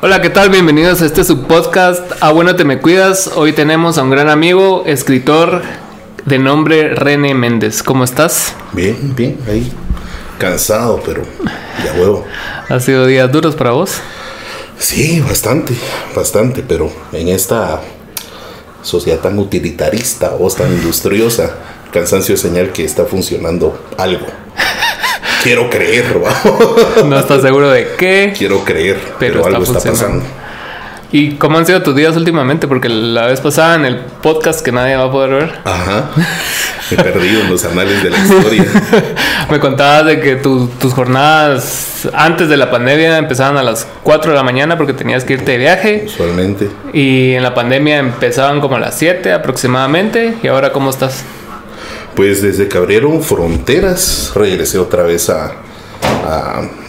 Hola, ¿qué tal? Bienvenidos a este subpodcast A Bueno Te Me Cuidas. Hoy tenemos a un gran amigo, escritor de nombre René Méndez. ¿Cómo estás? Bien, bien, ahí. Cansado, pero ya huevo. ¿Ha sido días duros para vos? Sí, bastante, bastante, pero en esta sociedad tan utilitarista o tan industriosa, cansancio es señal que está funcionando algo. Quiero creer, ¿va? No estás seguro de qué. Quiero creer, pero, algo está pasando. ¿Y cómo han sido tus días últimamente? Porque la vez pasada en el podcast que nadie va a poder ver. Ajá. Me he perdido en los anales de la historia. Me contabas de que tus jornadas antes de la pandemia empezaban a las 4 de la mañana porque tenías que irte de viaje. Usualmente. Y en la pandemia empezaban como a las 7 aproximadamente. ¿Y ahora cómo estás? Pues desde que abrieron fronteras regresé otra vez a,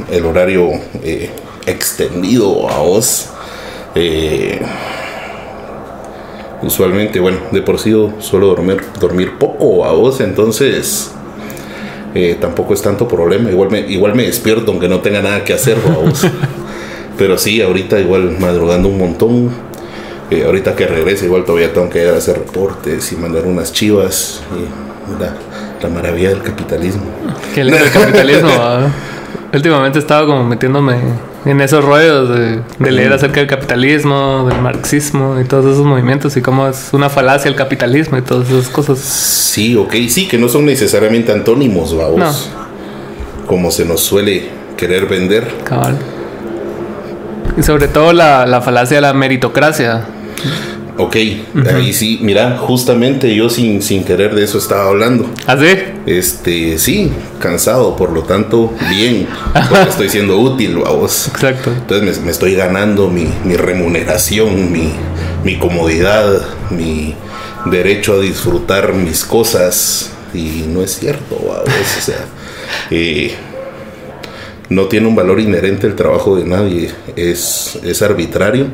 el horario eh, extendido a vos eh, usualmente, bueno, de por sí suelo dormir, dormir poco a vos, entonces eh, tampoco es tanto problema. Igual me, igual me despierto aunque no tenga nada que hacer a vos. Pero sí, ahorita igual madrugando un montón. Eh, ahorita que regrese, igual todavía tengo que ir a hacer reportes y mandar unas chivas. Y la, maravilla del capitalismo. Qué lindo el capitalismo. Últimamente estaba como metiéndome en esos rollos de, leer acerca del capitalismo, del marxismo y todos esos movimientos y cómo es una falacia el capitalismo y todas esas cosas. Sí, ok, sí, que no son necesariamente antónimos, vamos. Como se nos suele querer vender. Cabal. Y sobre todo la, la falacia de la meritocracia. Ok, ahí sí, mira, justamente yo sin, sin querer de eso estaba hablando. ¿Ah, sí? Este, sí, cansado, por lo tanto, bien, porque estoy siendo útil a vos. Exacto. Entonces me, estoy ganando mi, mi remuneración, mi, mi, comodidad, mi derecho a disfrutar mis cosas. Y no es cierto, a vos, o sea, eh, no tiene un valor inherente el trabajo de nadie, es, es arbitrario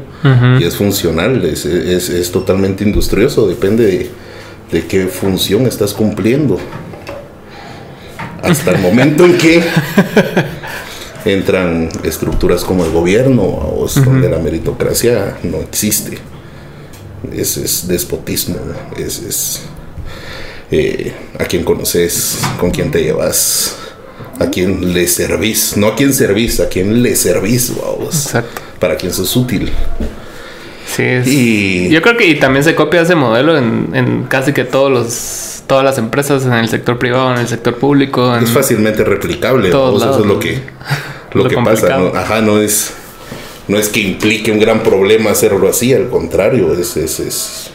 y es funcional, es, es, totalmente industrioso, depende de, de, qué función estás cumpliendo. Hasta el momento en que entran estructuras como el gobierno, o donde la meritocracia no existe. Es, despotismo, es, eh, a quien conoces, con quien te llevas a quien le servís, no a quien servís, a quien le servís, vamos. Exacto. Para quien sos útil. Sí, y... yo creo que y también se copia ese modelo en, casi que todos los todas las empresas en el sector privado, en el sector público. es fácilmente replicable, eso es lo que lo, que pasa, ajá, no es no es que implique un gran problema hacerlo así, al contrario, es, es, es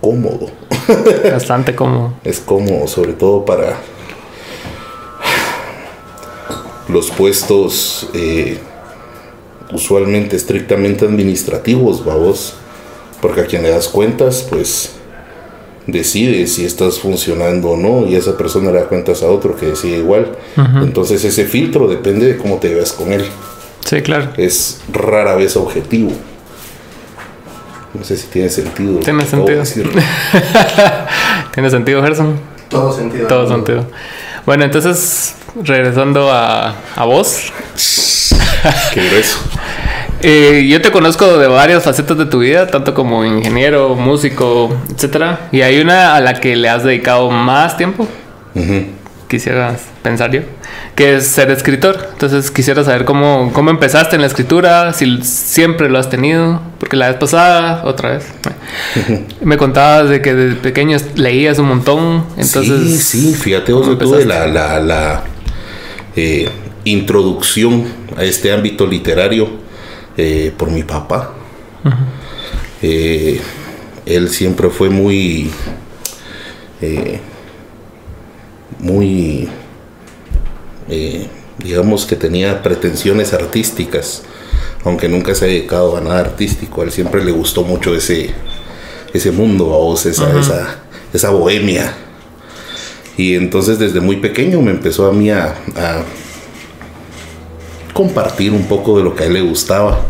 cómodo. Bastante cómodo. es cómodo, sobre todo para los puestos eh, usualmente estrictamente administrativos, vamos, porque a quien le das cuentas, pues decide si estás funcionando o no y esa persona le da cuentas a otro que decide igual. Entonces ese filtro depende de cómo te llevas con él. Sí, claro. Es rara vez objetivo. No sé si tiene sentido. Tiene sentido. ¿Tiene sentido, Gerson? Todo sentido. Todo sentido. Bueno, entonces regresando a, a vos. Qué grueso. Eh, yo te conozco de varias facetas de tu vida, tanto como ingeniero, músico, etcétera. Y hay una a la que le has dedicado más tiempo. Quisiera pensar yo, que es ser escritor. Entonces quisiera saber cómo, cómo empezaste en la escritura, si siempre lo has tenido, porque la vez pasada, otra vez, me contabas de que desde pequeño leías un montón. Entonces, sí, sí, fíjate, vos tuve la, la, la eh, introducción a este ámbito literario eh, por mi papá. Eh, él siempre fue muy, muy, digamos que tenía pretensiones artísticas, aunque nunca se ha dedicado a nada artístico. A él siempre le gustó mucho ese, ese mundo, a vos, esa, esa, esa bohemia y entonces desde muy pequeño me empezó a mí a, compartir un poco de lo que a él le gustaba.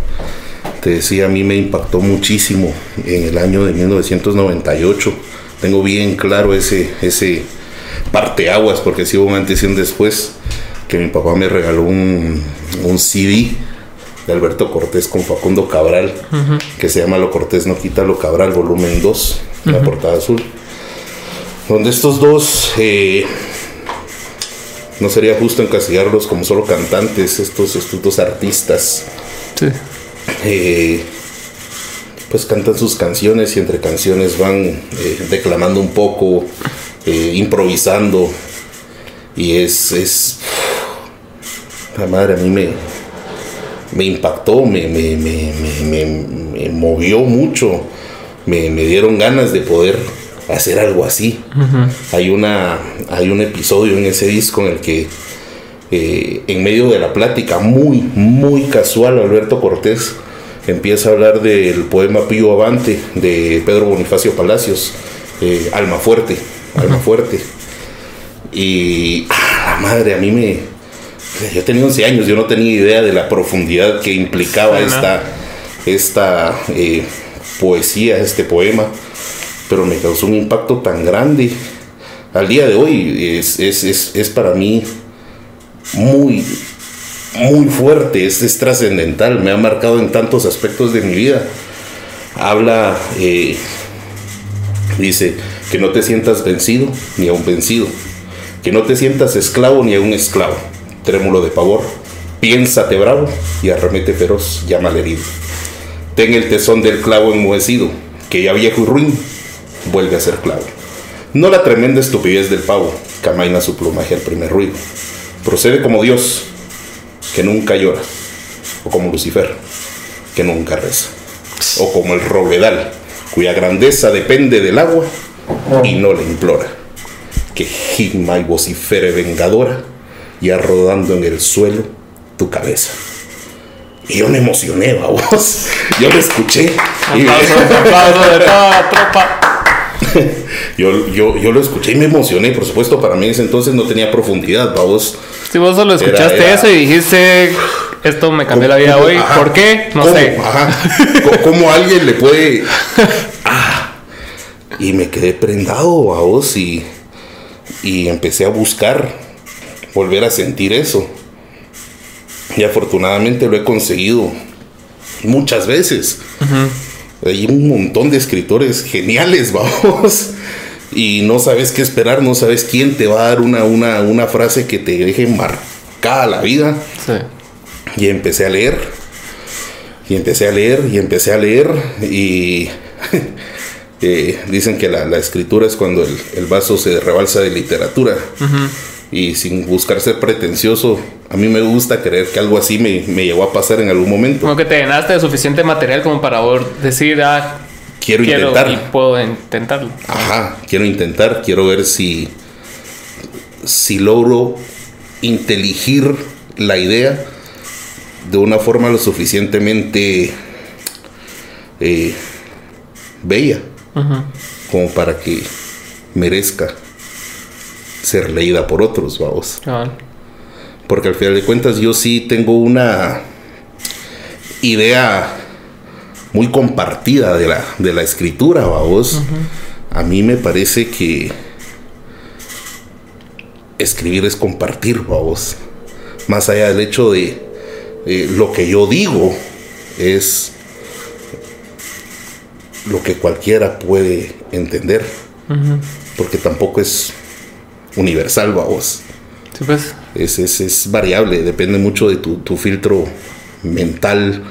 Te decía, a mí me impactó muchísimo en el año de 1998. Tengo bien claro ese, ese parteaguas, porque si hubo un antes y un después, que mi papá me regaló un, un CD de Alberto Cortés con Facundo Cabral, que se llama Lo Cortés no quita lo Cabral, volumen 2, la portada azul. Donde estos dos, eh, no sería justo encasillarlos como solo cantantes, estos, estos dos artistas. Sí. Eh, pues cantan sus canciones y entre canciones van eh, declamando un poco, improvisando. Y es, es. La madre a mí me, me impactó, me, me, me, movió mucho, me, dieron ganas de poder hacer algo así. hay, una, hay un episodio en ese disco en el que eh, en medio de la plática muy, muy casual, Alberto Cortés empieza a hablar del poema Pío Avante de Pedro Bonifacio Palacios, eh, Alma Fuerte, Alma Fuerte. Y ah, la madre, a mí me, yo tenía 11 años, yo no tenía idea de la profundidad que implicaba esta, esta eh, poesía, este poema, pero me causó un impacto tan grande. Al día de hoy es, es, para mí muy, muy fuerte, es, trascendental, me ha marcado en tantos aspectos de mi vida. Habla, eh, dice, que no te sientas vencido ni a un vencido, que no te sientas esclavo ni a un esclavo trémulo de pavor, piénsate bravo y arremete feroz, llama herido. Ten el tesón del clavo enmohecido, que ya viejo y ruin, vuelve a ser clavo. No la tremenda estupidez del pavo, que amaina su plumaje al primer ruido. Procede como Dios, que nunca llora, o como Lucifer, que nunca reza, o como el robledal, cuya grandeza depende del agua y no le implora, que gima y vocifere vengadora ya rodando en el suelo tu cabeza. Y yo me emocioné, vos. Yo lo escuché. Aplauso, de toda tropa. Yo, yo, yo, lo escuché y me emocioné. Por supuesto, para mí en ese entonces no tenía profundidad, vos. Si vos solo escuchaste eso y dijiste, esto me cambió la vida hoy. ¿Por qué? No sé. ¿Cómo alguien le puede.? Ah, y me quedé prendado a vos y, y empecé a buscar volver a sentir eso. Y afortunadamente lo he conseguido muchas veces. Hay un montón de escritores geniales, vamos. Y no sabes qué esperar, no sabes quién te va a dar una, una, una frase que te deje marcada la vida. Y empecé a leer. Y empecé a leer y empecé a leer. Y eh, dicen que la, escritura es cuando el, vaso se rebalsa de literatura y sin buscar ser pretencioso, a mí me gusta creer que algo así me, me llegó a pasar en algún momento. Como que te llenaste de suficiente material como para decir, ah, quiero, quiero intentar. Y puedo intentarlo. Ajá, quiero intentar, quiero ver si, si logro inteligir la idea de una forma lo suficientemente eh, bella como para que merezca ser leída por otros, vamos. Porque al final de cuentas yo sí tengo una idea muy compartida de la, de la escritura, vamos. A mí me parece que escribir es compartir, vamos. Más allá del hecho de lo que yo digo es lo que cualquiera puede entender. Porque tampoco es universal, vos. Sí, pues. Es, es, variable, depende mucho de tu, filtro mental,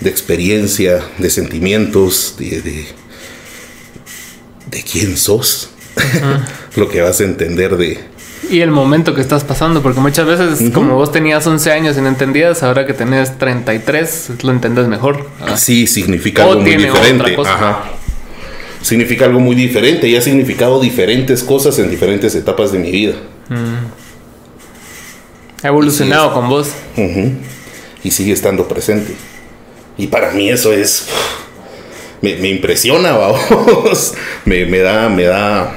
de experiencia, de sentimientos, de, de, quién sos. Lo que vas a entender de... Y el momento que estás pasando, porque muchas veces, como vos tenías 11 años y no entendías, ahora que tenés 33, lo entendés mejor. Sí, significa algo muy diferente. Ajá significa algo muy diferente y ha significado diferentes cosas en diferentes etapas de mi vida. Mm. Ha evolucionado con vos. Y sigue estando presente. Y para mí eso es... Me, me impresiona, vamos. me, me da, me da...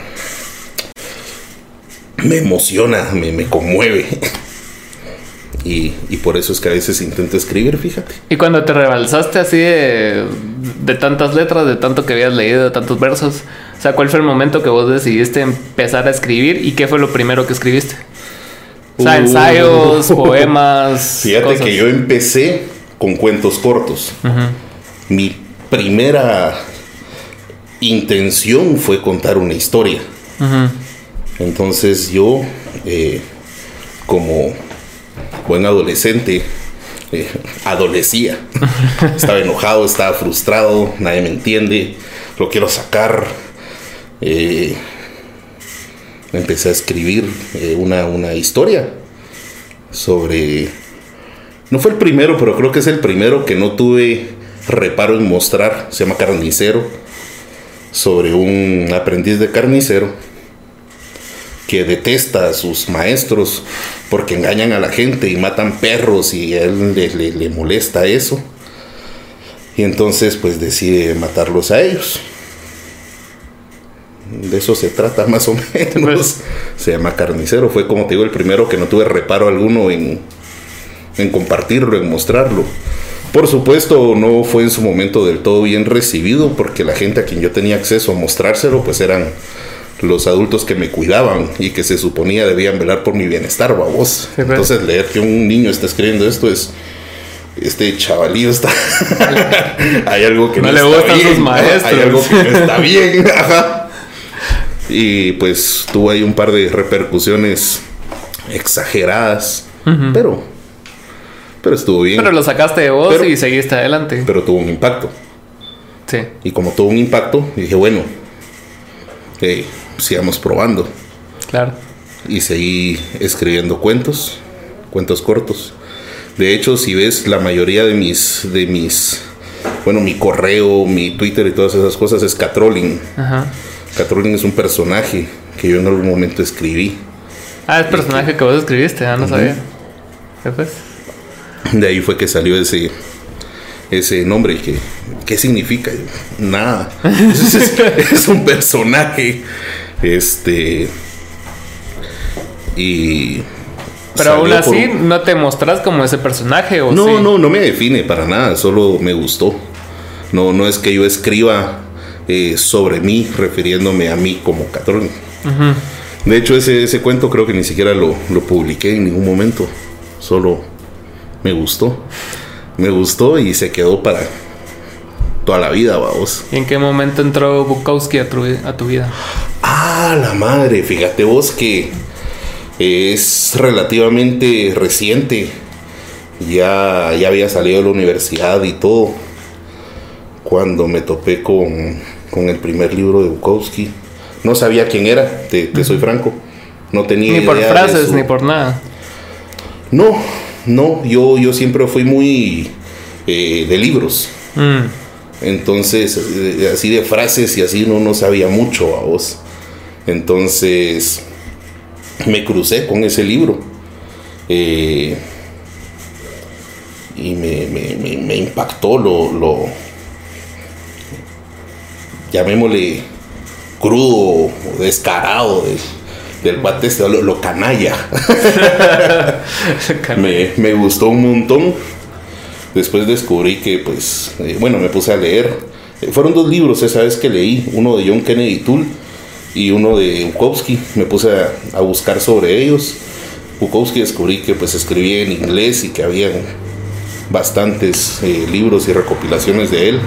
Me emociona, me, me conmueve. Y, por eso es que a veces intento escribir, fíjate. Y cuando te rebalsaste así de, tantas letras, de tanto que habías leído, de tantos versos, o sea, ¿cuál fue el momento que vos decidiste empezar a escribir y qué fue lo primero que escribiste? O sea, ensayos, poemas. Fíjate que yo empecé con cuentos cortos. Mi primera intención fue contar una historia. Entonces yo, eh, como buen adolescente, eh, adolecía. estaba enojado, estaba frustrado, nadie me entiende, lo quiero sacar. Eh, empecé a escribir una, una historia sobre... No fue el primero, pero creo que es el primero que no tuve reparo en mostrar. Se llama Carnicero. Sobre un aprendiz de carnicero que detesta a sus maestros porque engañan a la gente y matan perros y a él le, molesta eso. Y entonces pues decide matarlos a ellos. De eso se trata más o menos. Pues. Se llama Carnicero. Fue como te digo el primero que no tuve reparo alguno en, en compartirlo, en mostrarlo. Por supuesto, no fue en su momento del todo bien recibido porque la gente a quien yo tenía acceso a mostrárselo pues eran los adultos que me cuidaban y que se suponía debían velar por mi bienestar, babos. Pues. Entonces leer que un niño está escribiendo esto es este chavalío está hay algo que no, le gustan sus maestros. Hay algo que no está bien. Y pues tuvo ahí un par de repercusiones exageradas, pero pero estuvo bien. Pero lo sacaste de vos y seguiste adelante. Pero tuvo un impacto. Sí. Y como tuvo un impacto, dije, bueno, eh, sigamos probando. Claro. Y seguí escribiendo cuentos, cuentos cortos. De hecho, si ves la mayoría de mis, de mis, bueno, mi correo, mi Twitter y todas esas cosas es Catrolling. Ajá. Catrolling es un personaje que yo en algún momento escribí. Ah, es personaje que, vos escribiste, ah, no sabía. ¿Qué fue? De ahí fue que salió ese, ese nombre. Que, ¿Qué significa? Nada. es, un personaje. Este. Y. Pero aún así, ¿no te mostras como ese personaje? ¿o no, no, no me define para nada. Solo me gustó. No, no es que yo escriba eh, sobre mí, refiriéndome a mí como Catrón. De hecho, ese, ese cuento creo que ni siquiera lo, lo publiqué en ningún momento. Solo me gustó. Me gustó y se quedó para toda la vida, vamos. ¿Y en qué momento entró Bukowski a tu, a tu vida? Ah, la madre, fíjate vos que es relativamente reciente. Ya, ya había salido de la universidad y todo. Cuando me topé con, con el primer libro de Bukowski. No sabía quién era, te, soy franco. No tenía ni por frases, ni por nada. No, no, yo, yo siempre fui muy eh, de libros. Mm. Entonces, eh, así de frases y así no, no sabía mucho a vos. Entonces, me crucé con ese libro. Eh, y me, impactó lo, lo, llamémosle crudo, descarado del guate este, lo, canalla. me, me, gustó un montón. Después descubrí que, pues, eh, bueno, me puse a leer. Eh, fueron dos libros esa vez que leí, uno de John Kennedy Toole y uno de Bukowski. Me puse a, buscar sobre ellos. Bukowski descubrí que pues escribía en inglés y que había bastantes eh, libros y recopilaciones de él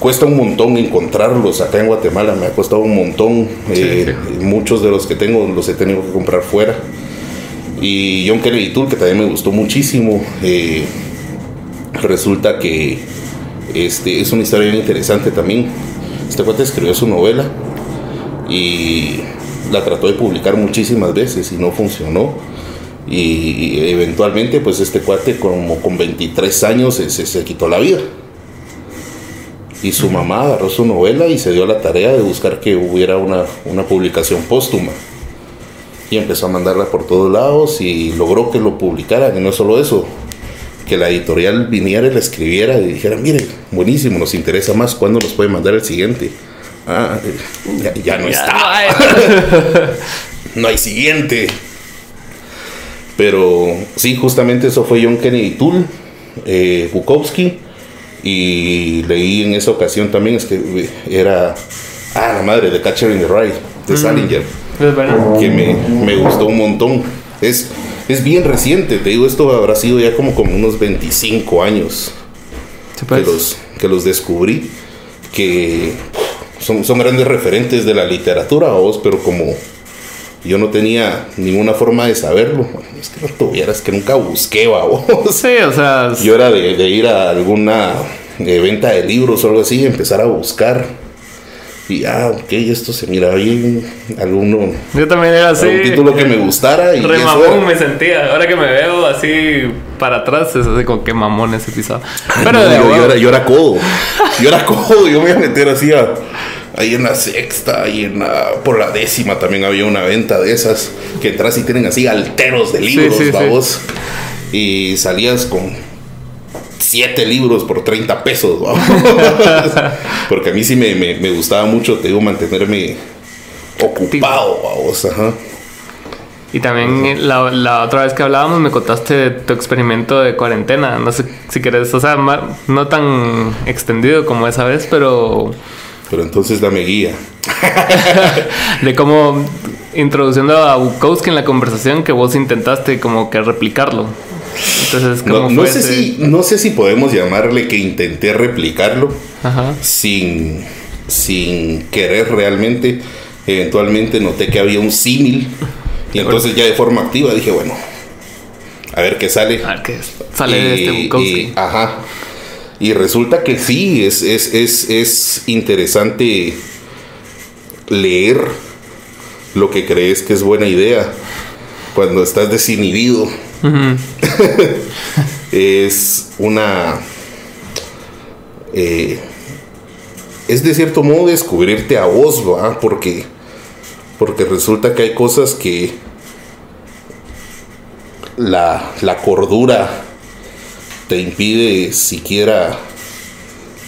cuesta un montón encontrarlos acá en Guatemala, me ha costado un montón. Eh, muchos de los que tengo los he tenido que comprar fuera. Y John Kennedy Tool, que también me gustó muchísimo, eh, resulta que este, es una historia bien interesante también. Este cuate escribió su novela y la trató de publicar muchísimas veces y no funcionó. Y eventualmente, pues este cuate, como con 23 años, se, se quitó la vida y su mamá agarró su novela y se dio la tarea de buscar que hubiera una, publicación póstuma. Y empezó a mandarla por todos lados y logró que lo publicaran. Y no solo eso, que la editorial viniera y la escribiera y dijera, miren, buenísimo, nos interesa más, ¿cuándo nos puede mandar el siguiente? Ah, ya, no está. No hay. siguiente. Pero sí, justamente eso fue John Kennedy Toole, eh, Bukowski y leí en esa ocasión también, es que era, ah, la madre de Catcher in the Rye, de mm. Salinger, que me, me, gustó un montón. Es, es bien reciente, te digo, esto habrá sido ya como, como unos 25 años Sí, pues. que, los, que los descubrí, que son, son grandes referentes de la literatura, vos, pero como yo no tenía ninguna forma de saberlo, es que no tuvieras que nunca busqué, vos. Sí, o sea, Yo era de, de ir a alguna eh, venta de libros o algo así, y empezar a buscar. Y ah, ok, esto se mira bien, alguno, yo también era así. algún título que me gustara y Re eso mamón era. me sentía. Ahora que me veo así para atrás, es así como que mamón ese episodio. Pero No, de yo, era, yo era codo. Yo era codo. Yo me iba a meter así a- ahí en la sexta, ahí en la, por la décima también había una venta de esas que entras y tienen así alteros de libros, sí, sí. babos. Y salías con siete libros por 30 pesos, babos. Porque a mí sí me, me- me gustaba mucho, te digo, mantenerme ocupado, babos. Ajá. Y también la, la otra vez que hablábamos me contaste de tu experimento de cuarentena. No sé si querés, o sea, no tan extendido como esa vez, pero Pero entonces dame guía. de cómo introduciendo a Bukowski en la conversación que vos intentaste como que replicarlo. Entonces, ¿cómo No, no fue sé ese- si, no sé si podemos llamarle que intenté replicarlo. Ajá. sin, sin querer realmente. Eventualmente noté que había un símil. Y entonces ya de forma activa dije, bueno, a ver qué sale. A ver qué sale de este Bukowski. y- ajá. Y resulta que sí, es, es, es, es interesante leer lo que crees que es buena idea cuando estás desinhibido. Es una... eh, es de cierto modo descubrirte a vos, ¿va? Porque, porque resulta que hay cosas que la, la cordura te impide siquiera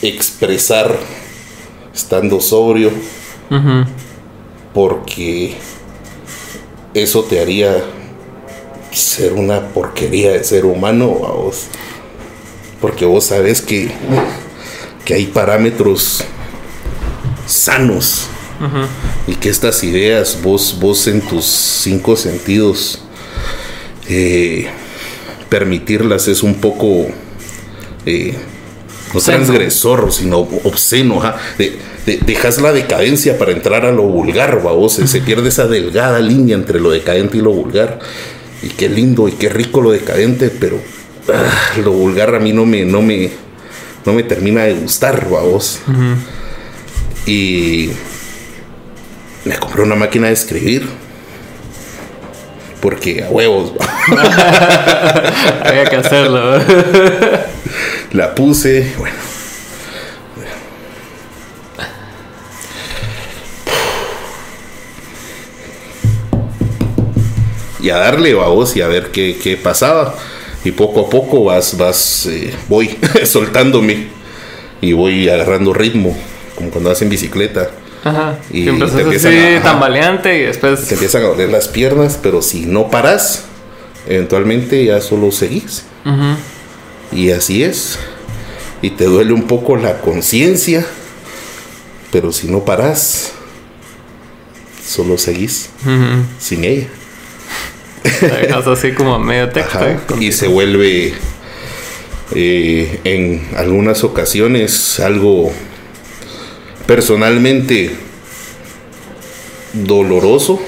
expresar estando sobrio, porque eso te haría ser una porquería de ser humano, a vos. Porque vos sabes que, que hay parámetros sanos. Y que estas ideas, vos, vos en tus cinco sentidos, eh, permitirlas es un poco eh, no transgresor, sino obsceno. De- de- dejas la decadencia para entrar a lo vulgar, vos. Se, se pierde esa delgada línea entre lo decadente y lo vulgar. Y qué lindo y qué rico lo decadente, pero ah, lo vulgar a mí no me, no me, no me termina de gustar, vos. Y me compré una máquina de escribir. Porque a huevos, Había que hacerlo. la puse, bueno. Y a darle vos y a ver qué, qué pasaba. Y poco a poco vas, vas, eh, voy soltándome y voy agarrando ritmo, como cuando vas en bicicleta. Ajá. Y Y te así empiezan a- ajá. tambaleante y después. Te empiezan a doler las piernas, pero si no paras, eventualmente ya solo seguís. Y así es. Y te duele un poco la conciencia, pero si no paras, solo seguís sin ella. Dejas así como a medio texto. Ajá. ¿eh? Y se vuelve eh, en algunas ocasiones algo personalmente doloroso,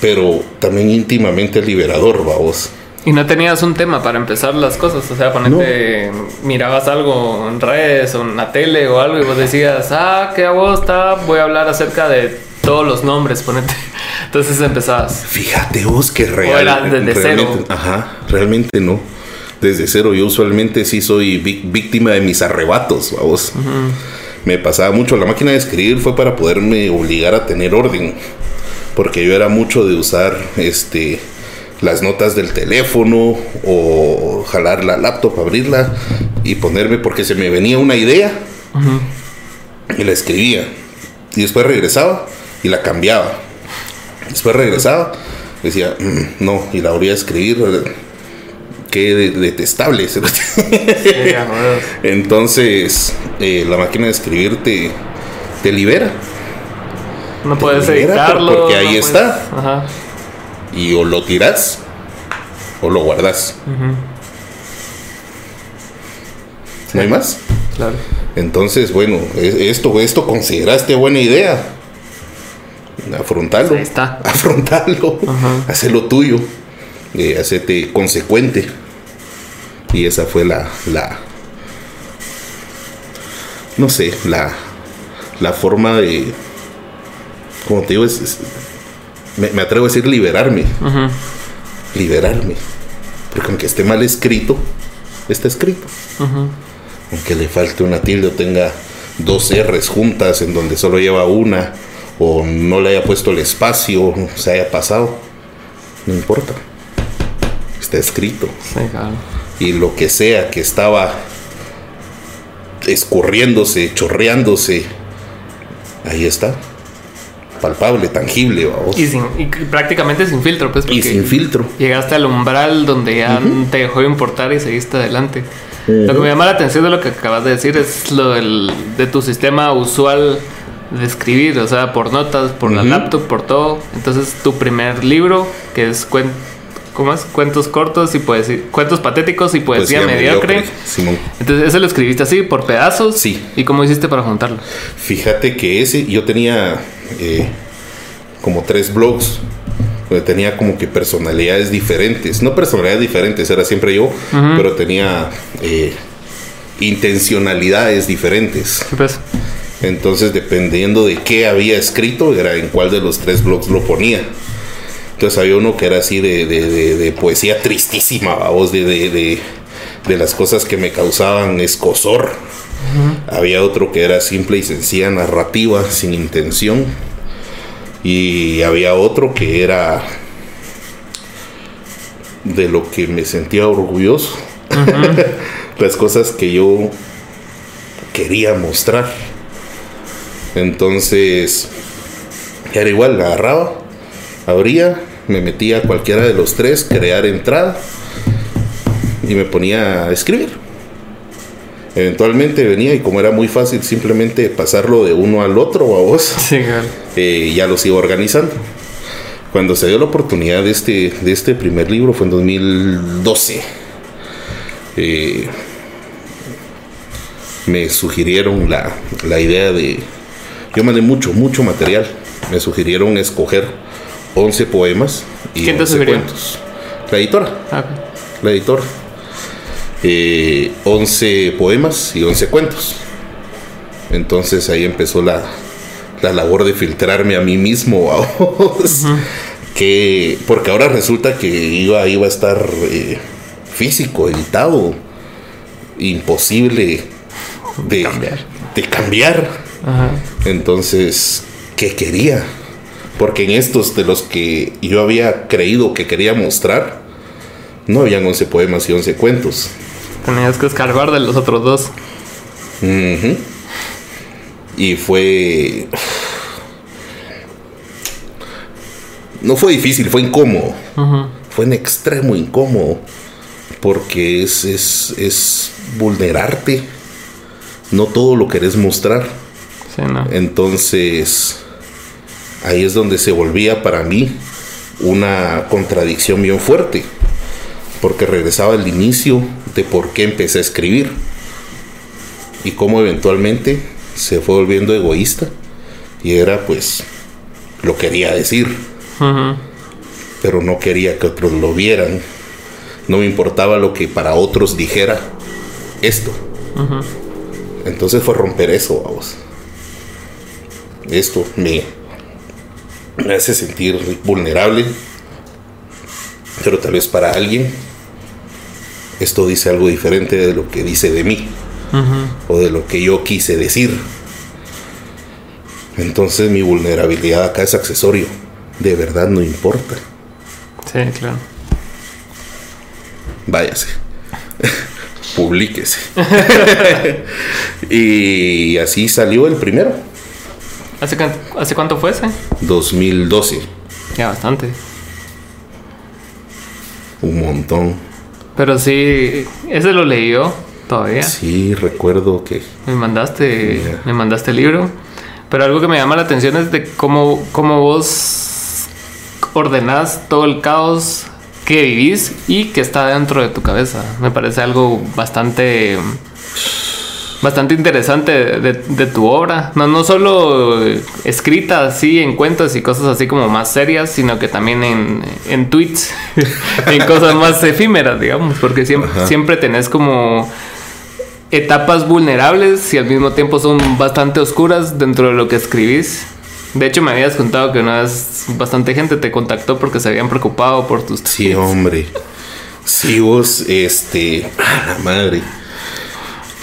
pero también íntimamente liberador, vamos. Y no tenías un tema para empezar las cosas, o sea, ponete, mirabas algo en redes o en la tele o algo y vos decías, ah, qué a vos está, voy a hablar acerca de todos los nombres, ponete. Entonces empezabas. Fíjate vos que real, desde realmente, cero. Ajá, realmente no. Desde cero, yo usualmente sí soy víctima de mis arrebatos, vamos. Me pasaba mucho. La máquina de escribir fue para poderme obligar a tener orden. Porque yo era mucho de usar este las notas del teléfono o jalar la laptop, abrirla y ponerme porque se me venía una idea y la escribía. Y después regresaba y la cambiaba. Después regresaba, decía, "Mm, no, y la volvía a escribir. Qué de- detestable. Sí. Entonces, eh, la máquina de escribir te, te libera. no puedes libera, editarlo. porque ahí no está. Ajá. Y o lo tiras o lo guardas. ¿No hay más? Claro. Entonces, bueno, e- esto, esto consideraste buena idea. Afrontarlo. Ahí está. Afrontarlo. Hacerlo tuyo. Eh, hacerte consecuente. Y esa fue la, la, no sé, la, la forma de, como te digo, es, es- me, me atrevo a decir liberarme, liberarme. Porque aunque esté mal escrito, está escrito. Aunque le falte una tilde o tenga dos R's juntas en donde solo lleva una, o no le haya puesto el espacio, se haya pasado, no importa. Está escrito. Sí, claro. Y lo que sea que estaba escurriéndose, chorreándose, ahí está. Palpable, tangible, vamos. Y, sin, y prácticamente sin filtro, pues. Y sin filtro. Llegaste al umbral donde ya te dejó de importar y seguiste adelante. Lo que me llama la atención de lo que acabas de decir es lo del, de tu sistema usual de escribir, o sea, por notas, por la laptop, por todo. Entonces, tu primer libro, que es ¿cómo es? cuentos cortos y poesía, cuentos patéticos y poesía, Poesía mediocre. mediocre, Simón. Entonces, eso lo escribiste así, por pedazos. Sí. ¿Y cómo hiciste para juntarlo? Fíjate que ese, yo tenía eh, como tres blogs, donde tenía como que personalidades diferentes. No personalidades diferentes, era siempre yo, pero tenía eh, intencionalidades diferentes. Pues, Entonces, dependiendo de qué había escrito, era en cuál de los tres blogs lo ponía. Entonces, había uno que era así de, de- de- de poesía tristísima, de, de- de las cosas que me causaban escosor. Había otro que era simple y sencilla narrativa, sin intención. Y había otro que era de lo que me sentía orgulloso. Las cosas que yo quería mostrar. Entonces, era igual, la agarraba, abría, me metía a cualquiera de los tres, crear entrada y me ponía a escribir. Eventualmente venía y como era muy fácil simplemente pasarlo de uno al otro a vos, sí, claro. eh, ya los iba organizando. Cuando se dio la oportunidad de este, de este primer libro fue en 2012. Eh, me sugirieron la, la idea de... Yo mandé mucho, mucho material. Me sugirieron escoger 11 poemas y ¿Quién te 11 sugirió? cuentos. La editora Ah, ok. la editora. Eh, 11 poemas y 11 cuentos. Entonces ahí empezó la, la labor de filtrarme a mí mismo. vamos. que, porque ahora resulta que iba, iba a estar eh, físico, editado, imposible de Cambiar. De cambiar. Ajá. Entonces, ¿qué quería? Porque en estos de los que yo había creído que quería mostrar, no habían 11 poemas y 11 cuentos. Tenías que escarbar de los otros dos. Ujú. Y fue... No fue difícil, fue incómodo. Ujú. Fue en extremo incómodo. Porque es, es, es vulnerarte. No todo lo querés mostrar. Sí, no. Entonces, ahí es donde se volvía para mí una contradicción bien fuerte, porque regresaba al inicio de por qué empecé a escribir y cómo eventualmente se fue volviendo egoísta y era pues lo quería decir, pero no quería que otros lo vieran, no me importaba lo que para otros dijera esto. Entonces fue romper eso, vamos. Esto me, me hace sentir vulnerable, pero tal vez para alguien esto dice algo diferente de lo que dice de mí o de lo que yo quise decir. Entonces mi vulnerabilidad acá es accesorio, de verdad no importa. Sí, claro. váyase. Publíquese. y así salió el primero, ¿Hace, ¿Hace cuánto fue ese? 2012. Ya bastante. Un montón. Pero sí, ese lo leí yo todavía. Sí, recuerdo que Me mandaste, me mandaste el libro. Pero algo que me llama la atención es de cómo, cómo vos, ordenás todo el caos que vivís y que está dentro de tu cabeza. Me parece algo bastante bastante interesante de, tu obra. No, no solo escrita así en cuentos y cosas así como más serias, sino que también en, en tweets, en cosas más efímeras, digamos, porque siempre, siempre tenés como etapas vulnerables y al mismo tiempo son bastante oscuras dentro de lo que escribís. De hecho, me habías contado que una vez bastante gente te contactó porque se habían preocupado por tus... Sí, hombre. Sí, vos, este... A la madre.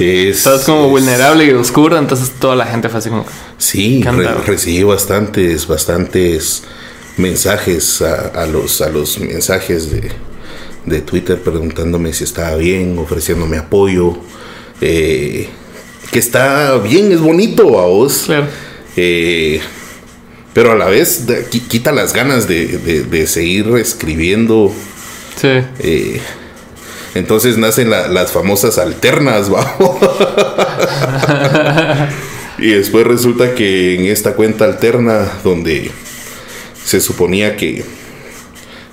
Estás como vulnerable y oscuro, entonces toda la gente fue así como... Sí, recibí bastantes, bastantes mensajes a, los, a los mensajes de, de, Twitter preguntándome si estaba bien, ofreciéndome apoyo. Eh, que está bien, es bonito a vos. Eh, pero a la vez quita las ganas de, seguir escribiendo. Sí. Eh, entonces nacen las famosas alternas, y después resulta que en esta cuenta alterna, donde se suponía que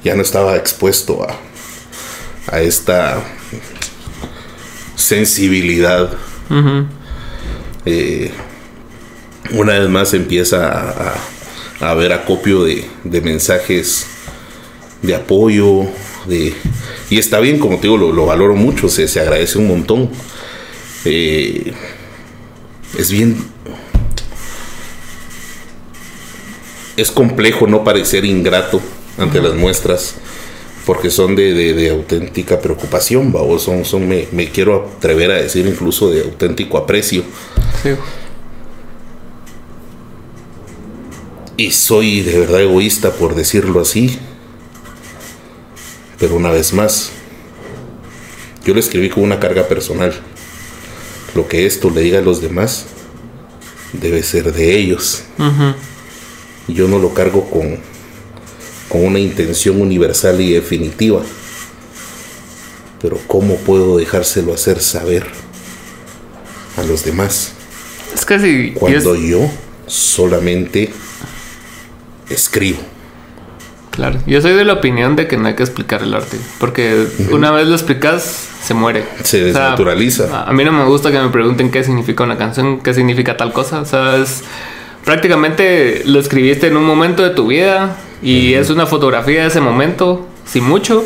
ya no estaba expuesto a, a esta sensibilidad, eh, una vez más empieza a, a haber acopio de, de mensajes de apoyo, de y está bien, como te digo, lo, valoro mucho, se, se, agradece un montón. Eh, es bien... Es complejo no parecer ingrato ante las muestras porque son de, auténtica preocupación, o son, son me, me, quiero atrever a decir incluso de auténtico aprecio. Y soy de verdad egoísta por decirlo así. Pero una vez más, yo lo escribí con una carga personal. Lo que esto le diga a los demás debe ser de ellos. Yo no lo cargo con, con una intención universal y definitiva. Pero ¿cómo puedo dejárselo hacer saber a los demás? Es casi... Cuando yo solamente escribo. Claro, yo soy de la opinión de que no hay que explicar el arte, porque una vez lo explicas, se muere. Se desnaturaliza. a mí no me gusta que me pregunten qué significa una canción, qué significa tal cosa, o sea, es, prácticamente lo escribiste en un momento de tu vida y es una fotografía de ese momento, sin mucho,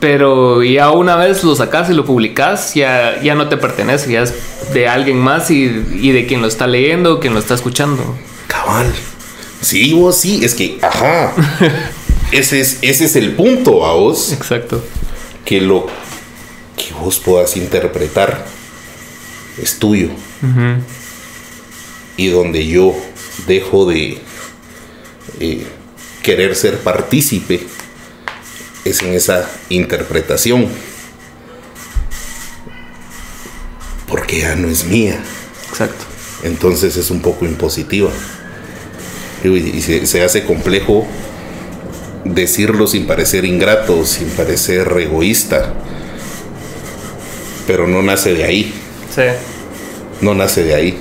pero ya una vez lo sacas y lo publicas, ya, ya no te pertenece, ya es de alguien más y, y de quien lo está leyendo, quien lo está escuchando. Cabal. Sí, vos sí, es que, ajá. ese, es, ese es el punto, a vos. Exacto. Que lo que vos puedas interpretar es tuyo. Y donde yo dejo de eh, querer ser partícipe es en esa interpretación. Porque ya no es mía. Exacto. Entonces es un poco impositiva y se, hace complejo decirlo sin parecer ingrato, sin parecer egoísta. Pero no nace de ahí. Sí. No nace de ahí.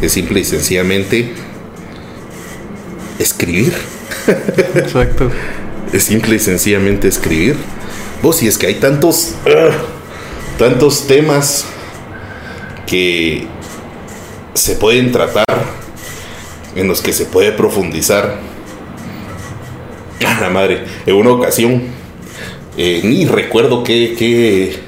Es simple y sencillamente escribir. Exacto. es simple y sencillamente escribir. Vos, y es que hay tantos, tantos temas que se pueden tratar en los que se puede profundizar. la madre, en una ocasión, eh, ni recuerdo qué, qué,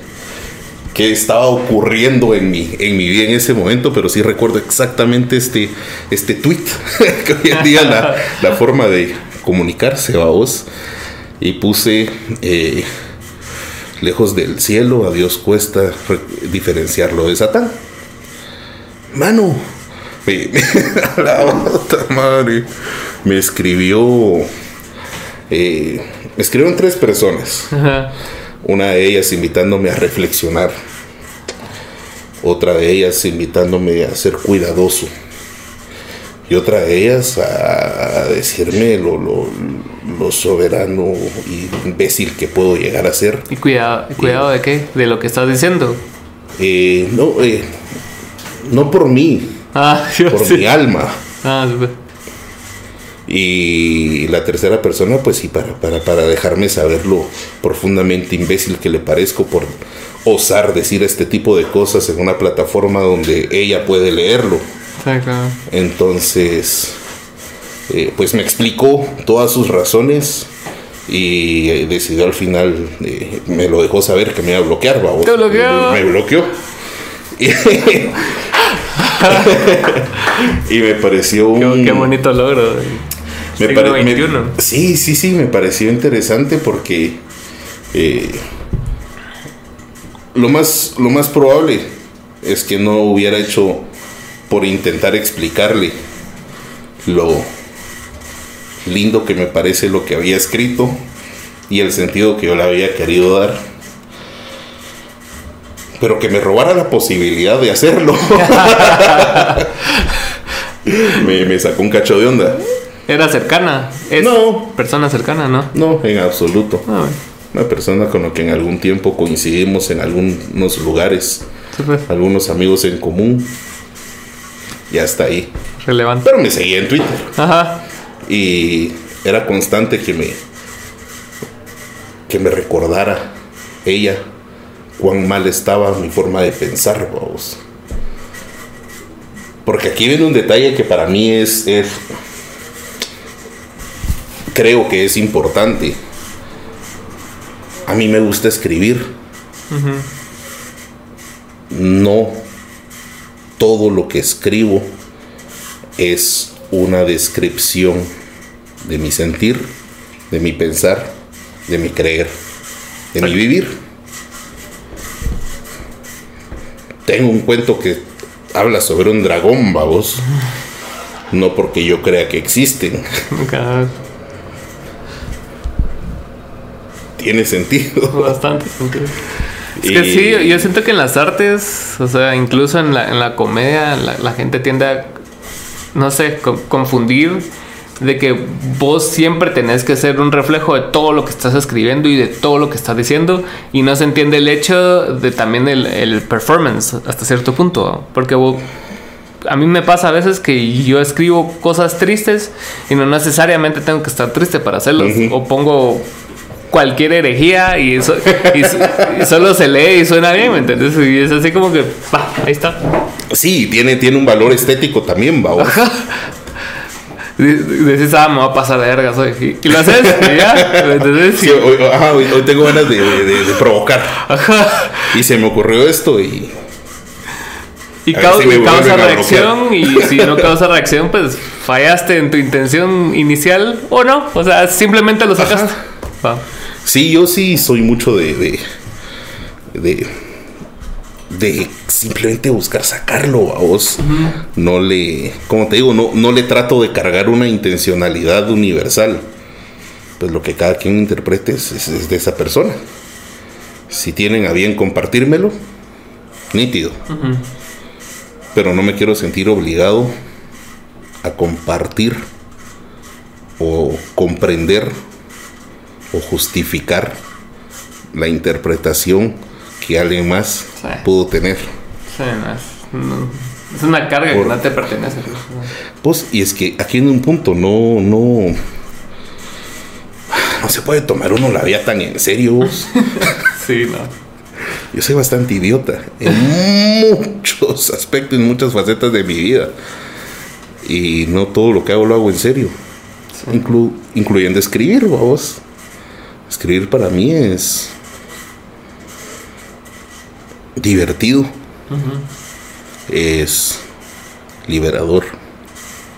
qué, estaba ocurriendo en mi, en mi vida en ese momento, pero sí recuerdo exactamente este, este tweet, que hoy en día la, la forma de comunicarse a vos. Y puse, eh, lejos del cielo, a Dios cuesta diferenciarlo de Satán. Mano, la otra madre me escribió. Eh, me escribieron tres personas. Una de ellas invitándome a reflexionar. Otra de ellas invitándome a ser cuidadoso. Y otra de ellas a, decirme lo, lo, soberano y imbécil que puedo llegar a ser. ¿Y cuidado, cuidado de qué? ¿De lo que estás diciendo? Eh, no, eh, no por mí, Ah, por mi alma. Ah, Y la tercera persona, pues sí, para, para, para dejarme saber lo profundamente imbécil que le parezco por osar decir este tipo de cosas en una plataforma donde ella puede leerlo. Entonces, eh, pues me explicó todas sus razones y eh, decidió al final, eh, me lo dejó saber que me iba a bloquear. ¿Te bloqueó? Me, bloqueó. y me pareció un... Qué, bonito logro. Me, pareció sí, sí, sí, me pareció interesante porque lo, más, lo más probable es que no hubiera hecho por intentar explicarle lo lindo que me parece lo que había escrito y el sentido que yo le había querido dar. Pero que me robara la posibilidad de hacerlo. me, sacó un cacho de onda. ¿Era cercana? no. Persona cercana, ¿no? No, en absoluto. Ah, Una persona con la que en algún tiempo coincidimos en algunos lugares. Algunos amigos en común ya está ahí. Relevante. Pero me seguía en Twitter. Ajá. Y era constante que me que me recordara ella cuán mal estaba mi forma de pensar, vamos. Porque aquí viene un detalle que para mí es, es creo que es importante. A mí me gusta escribir. No todo lo que escribo es una descripción de mi sentir, de mi pensar, de mi creer, de mi vivir. Tengo un cuento que habla sobre un dragón, babos. No porque yo crea que existen. Tiene sentido. Bastante sentido. Es que sí, yo siento que en las artes, o sea, incluso en la, en la comedia, la, gente tiende a, no sé, confundir de que vos siempre tenés que ser un reflejo de todo lo que estás escribiendo y de todo lo que estás diciendo y no se entiende el hecho de también el, el performance hasta cierto punto, porque a mí me pasa a veces que yo escribo cosas tristes y no necesariamente tengo que estar triste para hacerlo, o pongo cualquier herejía y, eso, y, solo se lee y suena bien, ¿me entiendes? Y es así como que, va, ahí está. Sí, tiene, tiene un valor estético también, va. Dices, ah, me va a pasar de verga hoy. Y, lo haces, y ya. Entonces, sí, hoy, hoy, tengo ganas de, de, provocar. Ajá. Y se me ocurrió esto y. Y, causa reacción, y si no causa reacción, pues fallaste en tu intención inicial o no. O sea, simplemente lo sacaste. Sí, yo sí soy mucho de, de, de, simplemente buscar sacarlo a vos. No le, como te digo, no, no le trato de cargar una intencionalidad universal. Pues lo que cada quien interprete es, de esa persona. Si tienen a bien compartírmelo, nítido. Pero no me quiero sentir obligado a compartir o comprender o justificar la interpretación que alguien más pudo tener. es, una carga que no te pertenece. Pues, y es que aquí en un punto no, no, no se puede tomar uno la vida tan en serio. sí, no. Yo soy bastante idiota en muchos aspectos, en muchas facetas de mi vida. Y no todo lo que hago lo hago en serio. incluyendo escribir, vos. Escribir para mí es divertido, es liberador,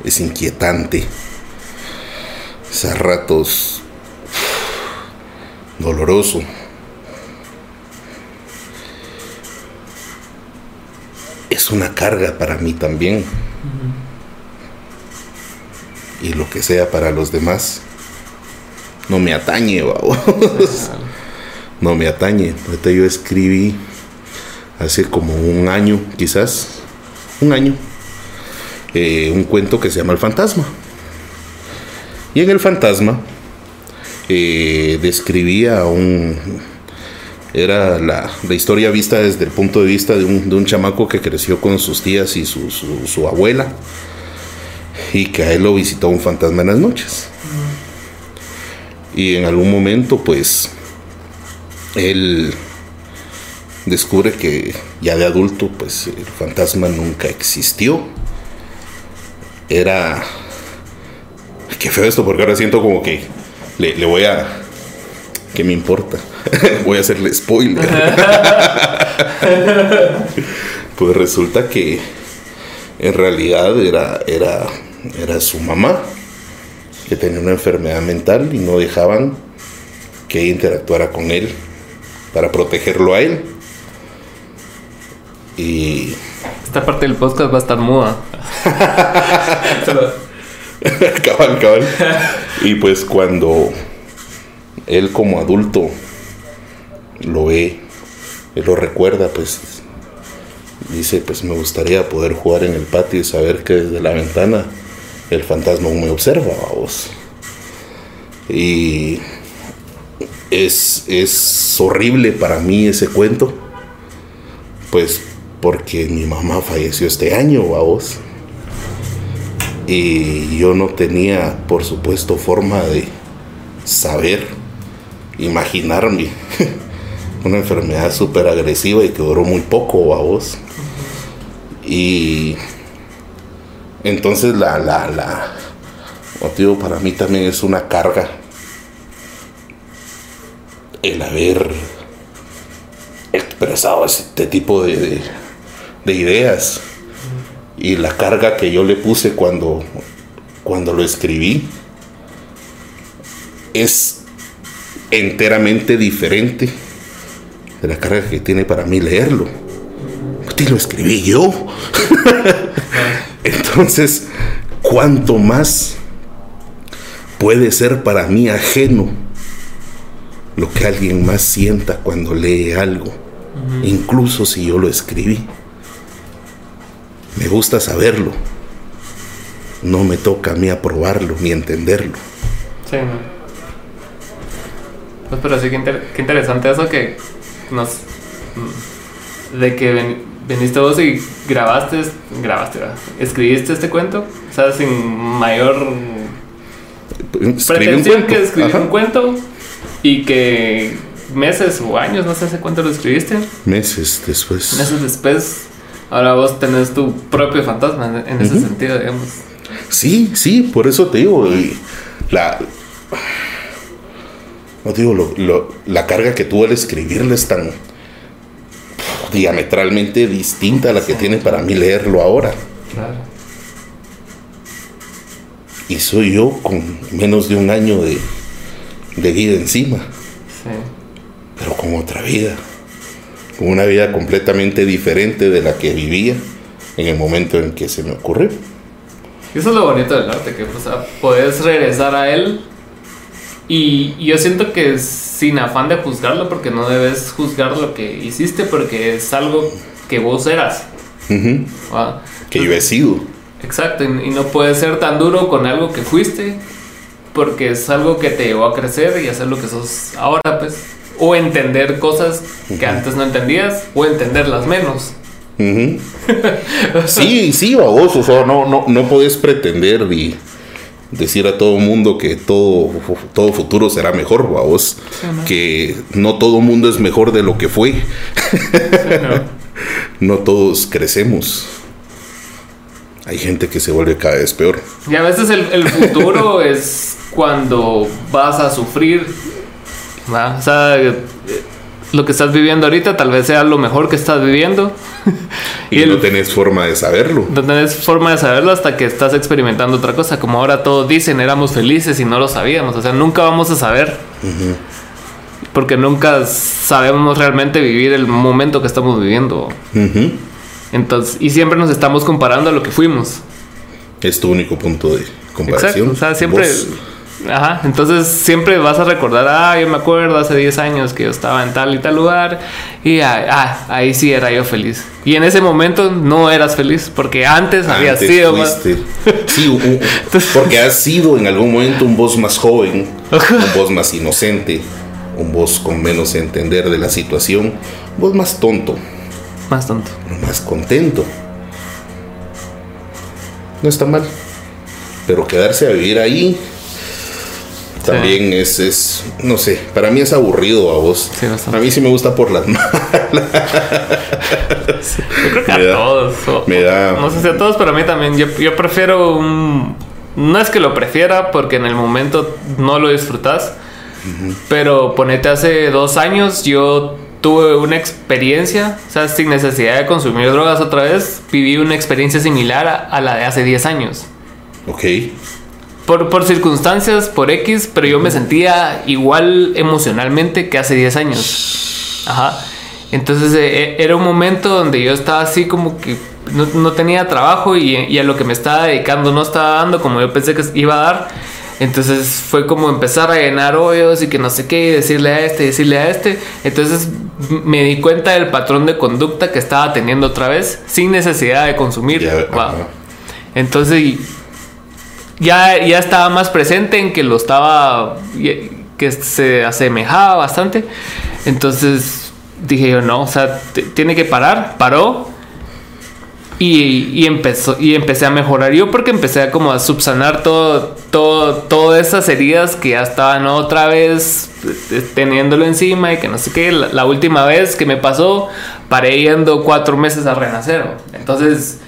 es inquietante, es a ratos doloroso. Es una carga para mí también. Y lo que sea para los demás no me atañe, no me atañe. Ahorita yo escribí hace como un año, quizás, un año, eh, un cuento que se llama El Fantasma. Y en El Fantasma eh, describía un... Era la, historia vista desde el punto de vista de un, chamaco que creció con sus tías y su, su abuela y que a él lo visitó un fantasma en las noches. Y en algún momento, pues, él descubre que ya de adulto, pues, el fantasma nunca existió. Era... Qué feo esto, porque ahora siento como que le, voy a... ¿Qué me importa? voy a hacerle spoiler. pues resulta que en realidad era, era, era su mamá que tenía una enfermedad mental y no dejaban que interactuara con él para protegerlo a él. Y esta parte del podcast va a estar muda. cabal, cabal. Y pues cuando él como adulto lo ve, él lo recuerda, pues dice, pues me gustaría poder jugar en el patio y saber que desde la ventana el fantasma me observa, vos. Y es, es horrible para mí ese cuento, pues porque mi mamá falleció este año, vos. Y yo no tenía, por supuesto, forma de saber, imaginarme una enfermedad súper agresiva y que duró muy poco, vos. Y entonces la, la, la, motivo para mí también es una carga el haber expresado este tipo de, ideas y la carga que yo le puse cuando, cuando lo escribí es enteramente diferente de la carga que tiene para mí leerlo. Y lo escribí yo. Entonces, ¿cuánto más puede ser para mí ajeno lo que alguien más sienta cuando lee algo? Incluso si yo lo escribí. Me gusta saberlo. No me toca a mí aprobarlo ni entenderlo. Sí, Pues pero sí, qué, interesante eso que nos... De que ven, Veniste vos y grabaste, grabaste, escribiste este cuento, o sea, sin mayor pretensión que escribir un cuento y que meses o años, no sé hace cuánto lo escribiste. Meses después. Meses después, ahora vos tenés tu propio fantasma en, ese sentido, digamos. Sí, sí, por eso te digo, la... No digo, lo, la carga que tuvo al escribirle es tan diametralmente distinta a la que tiene para mí leerlo ahora. Claro. Y soy yo con menos de un año de, vida encima. Sí. Pero con otra vida. Una vida completamente diferente de la que vivía en el momento en que se me ocurrió. Eso es lo bonito del arte, que o sea, puedes regresar a él y, yo siento que sin afán de juzgarlo, porque no debes juzgar lo que hiciste, porque es algo que vos eras. Que yo he sido. Exacto, y, no puedes ser tan duro con algo que fuiste, porque es algo que te llevó a crecer y hacer lo que sos ahora, pues. O entender cosas que antes no entendías, o entenderlas menos. sí, sí, vos, o sea, no, no, no puedes pretender y decir a todo mundo que todo, todo futuro será mejor, vos, que no todo mundo es mejor de lo que fue. no. todos crecemos. Hay gente que se vuelve cada vez peor. Y a veces el, futuro es cuando vas a sufrir. O sea, lo que estás viviendo ahorita tal vez sea lo mejor que estás viviendo. y, no tenés forma de saberlo. No tenés forma de saberlo hasta que estás experimentando otra cosa. Como ahora todos dicen, éramos felices y no lo sabíamos. O sea, nunca vamos a saber. Porque nunca sabemos realmente vivir el momento que estamos viviendo. Entonces, y siempre nos estamos comparando a lo que fuimos. Es tu único punto de comparación. Exacto. O sea, siempre... Ajá, entonces siempre vas a recordar, ah, yo me acuerdo hace 10 años que yo estaba en tal y tal lugar y ah, ah, ahí sí era yo feliz. Y en ese momento no eras feliz porque antes, habías sido más... Sí, porque has sido en algún momento un voz más joven, un voz más inocente, un voz con menos entender de la situación, un voz más tonto. Más tonto. Más contento. No está mal. Pero quedarse a vivir ahí también es, es, no sé, para mí es aburrido a vos. a mí sí me gusta por las malas. yo creo que a todos. me da... No sé si a todos, pero a mí también. Yo, yo prefiero un... No es que lo prefiera porque en el momento no lo disfrutas. Pero ponete hace dos años yo tuve una experiencia, o sea, sin necesidad de consumir drogas otra vez, viví una experiencia similar a, la de hace 10 años. Ok. Por, por, circunstancias, por X, pero yo me sentía igual emocionalmente que hace 10 años. Ajá. Entonces eh, era un momento donde yo estaba así como que no, no tenía trabajo y, y, a lo que me estaba dedicando no estaba dando como yo pensé que iba a dar. Entonces fue como empezar a llenar hoyos y que no sé qué, decirle a este, decirle a este. Entonces me di cuenta del patrón de conducta que estaba teniendo otra vez sin necesidad de consumir. Entonces ya, ya estaba más presente en que lo estaba, que se asemejaba bastante. Entonces dije yo, no, o sea, tiene que parar, paró y, empezó, y empecé a mejorar yo porque empecé a como a subsanar todo, todo, todas esas heridas que ya estaban otra vez eh, teniéndolo encima y que no sé qué. La, última vez que me pasó, paré yendo cuatro meses a renacer. Entonces,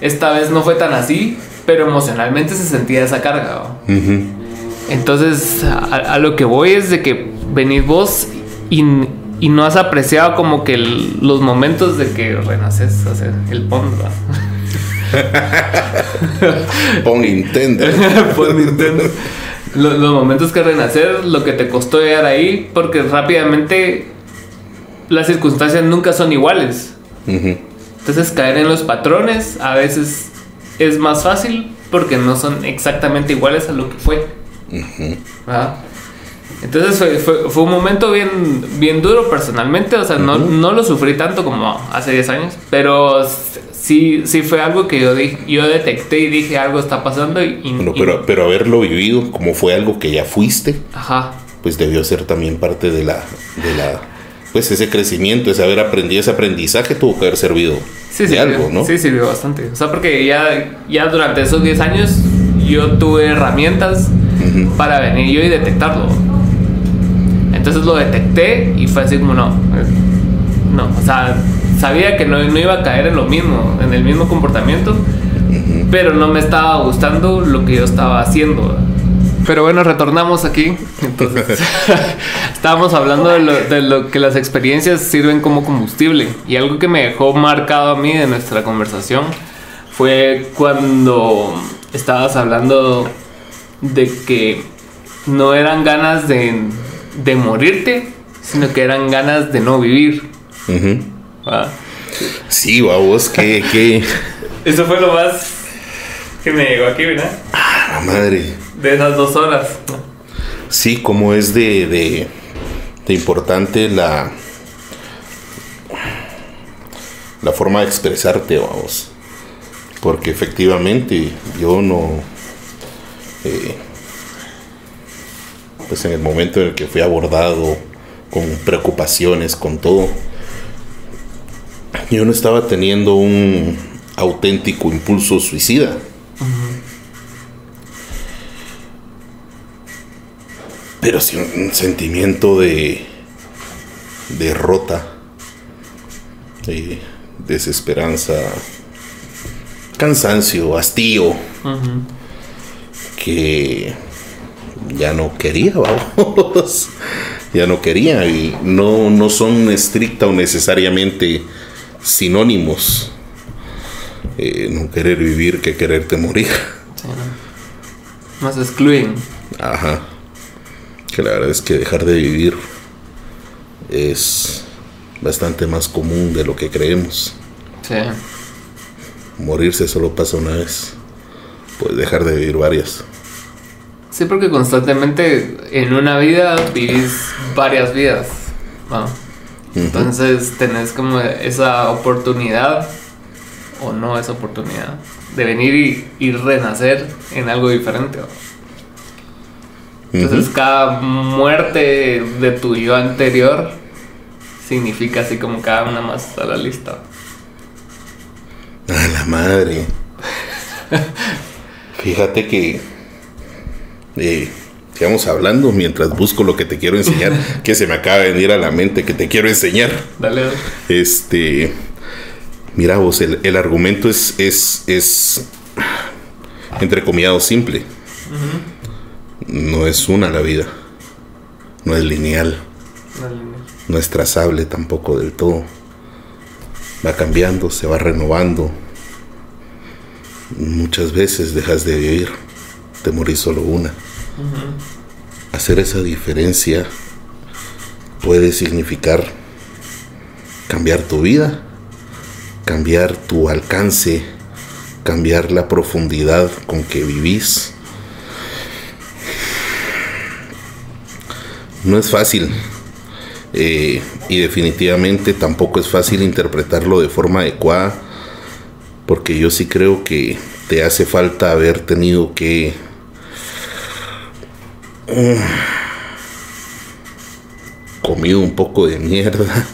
esta vez no fue tan así, pero emocionalmente se sentía esa carga. Entonces, a, lo que voy es de que venís vos y y no has apreciado como que los momentos de que renaces, o sea, el pon, pon Nintendo. pon Nintendo. Los, momentos que renacer, lo que te costó llegar ahí, porque rápidamente las circunstancias nunca son iguales. Entonces caer en los patrones a veces es más fácil porque no son exactamente iguales a lo que fue. Entonces fue, un momento bien, bien duro personalmente, o sea, no, no, lo sufrí tanto como hace 10 años, pero sí, sí fue algo que yo, yo detecté y dije algo está pasando. Y, pero, pero haberlo vivido como fue algo que ya fuiste, Ajá. pues debió ser también parte de la, de la, pues ese crecimiento, ese haber aprendido, ese aprendizaje tuvo que haber servido sí, de algo, ¿no? Sí, sirvió bastante. O sea, porque ya, ya durante esos 10 años yo tuve herramientas para venir yo y detectarlo. Entonces lo detecté y fue así como, no, no, o sea, sabía que no, no iba a caer en lo mismo, en el mismo comportamiento, pero no me estaba gustando lo que yo estaba haciendo. Pero bueno, retornamos aquí. Entonces, estábamos hablando de lo, de lo, que las experiencias sirven como combustible. Y algo que me dejó marcado a mí de nuestra conversación fue cuando estabas hablando de que no eran ganas de, de morirte, sino que eran ganas de no vivir. Sí, vos, que, que... Eso fue lo más que me llegó aquí, ¿verdad? Ah, madre. De esas dos horas. Sí, como es de, de, de importante la, la forma de expresarte, vamos. Porque efectivamente yo no... Eh, pues en el momento en el que fui abordado con preocupaciones, con todo, yo no estaba teniendo un auténtico impulso suicida. Pero sí un sentimiento de derrota, de desesperanza, cansancio, hastío, que ya no quería, vamos. ya no quería y no, no son estricta o necesariamente sinónimos. Eh, no querer vivir que quererte morir. Más excluyen. Ajá. Que la verdad es que dejar de vivir es bastante más común de lo que creemos. Sí. Morirse solo pasa una vez. Puedes dejar de vivir varias. Sí, porque constantemente en una vida vivís varias vidas. Entonces tenés como esa oportunidad, o no esa oportunidad, de venir y, renacer en algo diferente. Entonces cada muerte de tu yo anterior significa así como cada una más a la lista. A la madre. Fíjate que eh, sigamos hablando mientras busco lo que te quiero enseñar, que se me acaba de venir a la mente que te quiero enseñar. Dale. Este, mira vos, el, argumento es, es, es entrecomillado simple. No es una la vida, no es lineal, no es trazable tampoco del todo. Va cambiando, se va renovando. Muchas veces dejas de vivir, te morís solo una. Hacer esa diferencia puede significar cambiar tu vida, cambiar tu alcance, cambiar la profundidad con que vivís. No es fácil eh, y definitivamente tampoco es fácil interpretarlo de forma adecuada porque yo sí creo que te hace falta haber tenido que comido un poco de mierda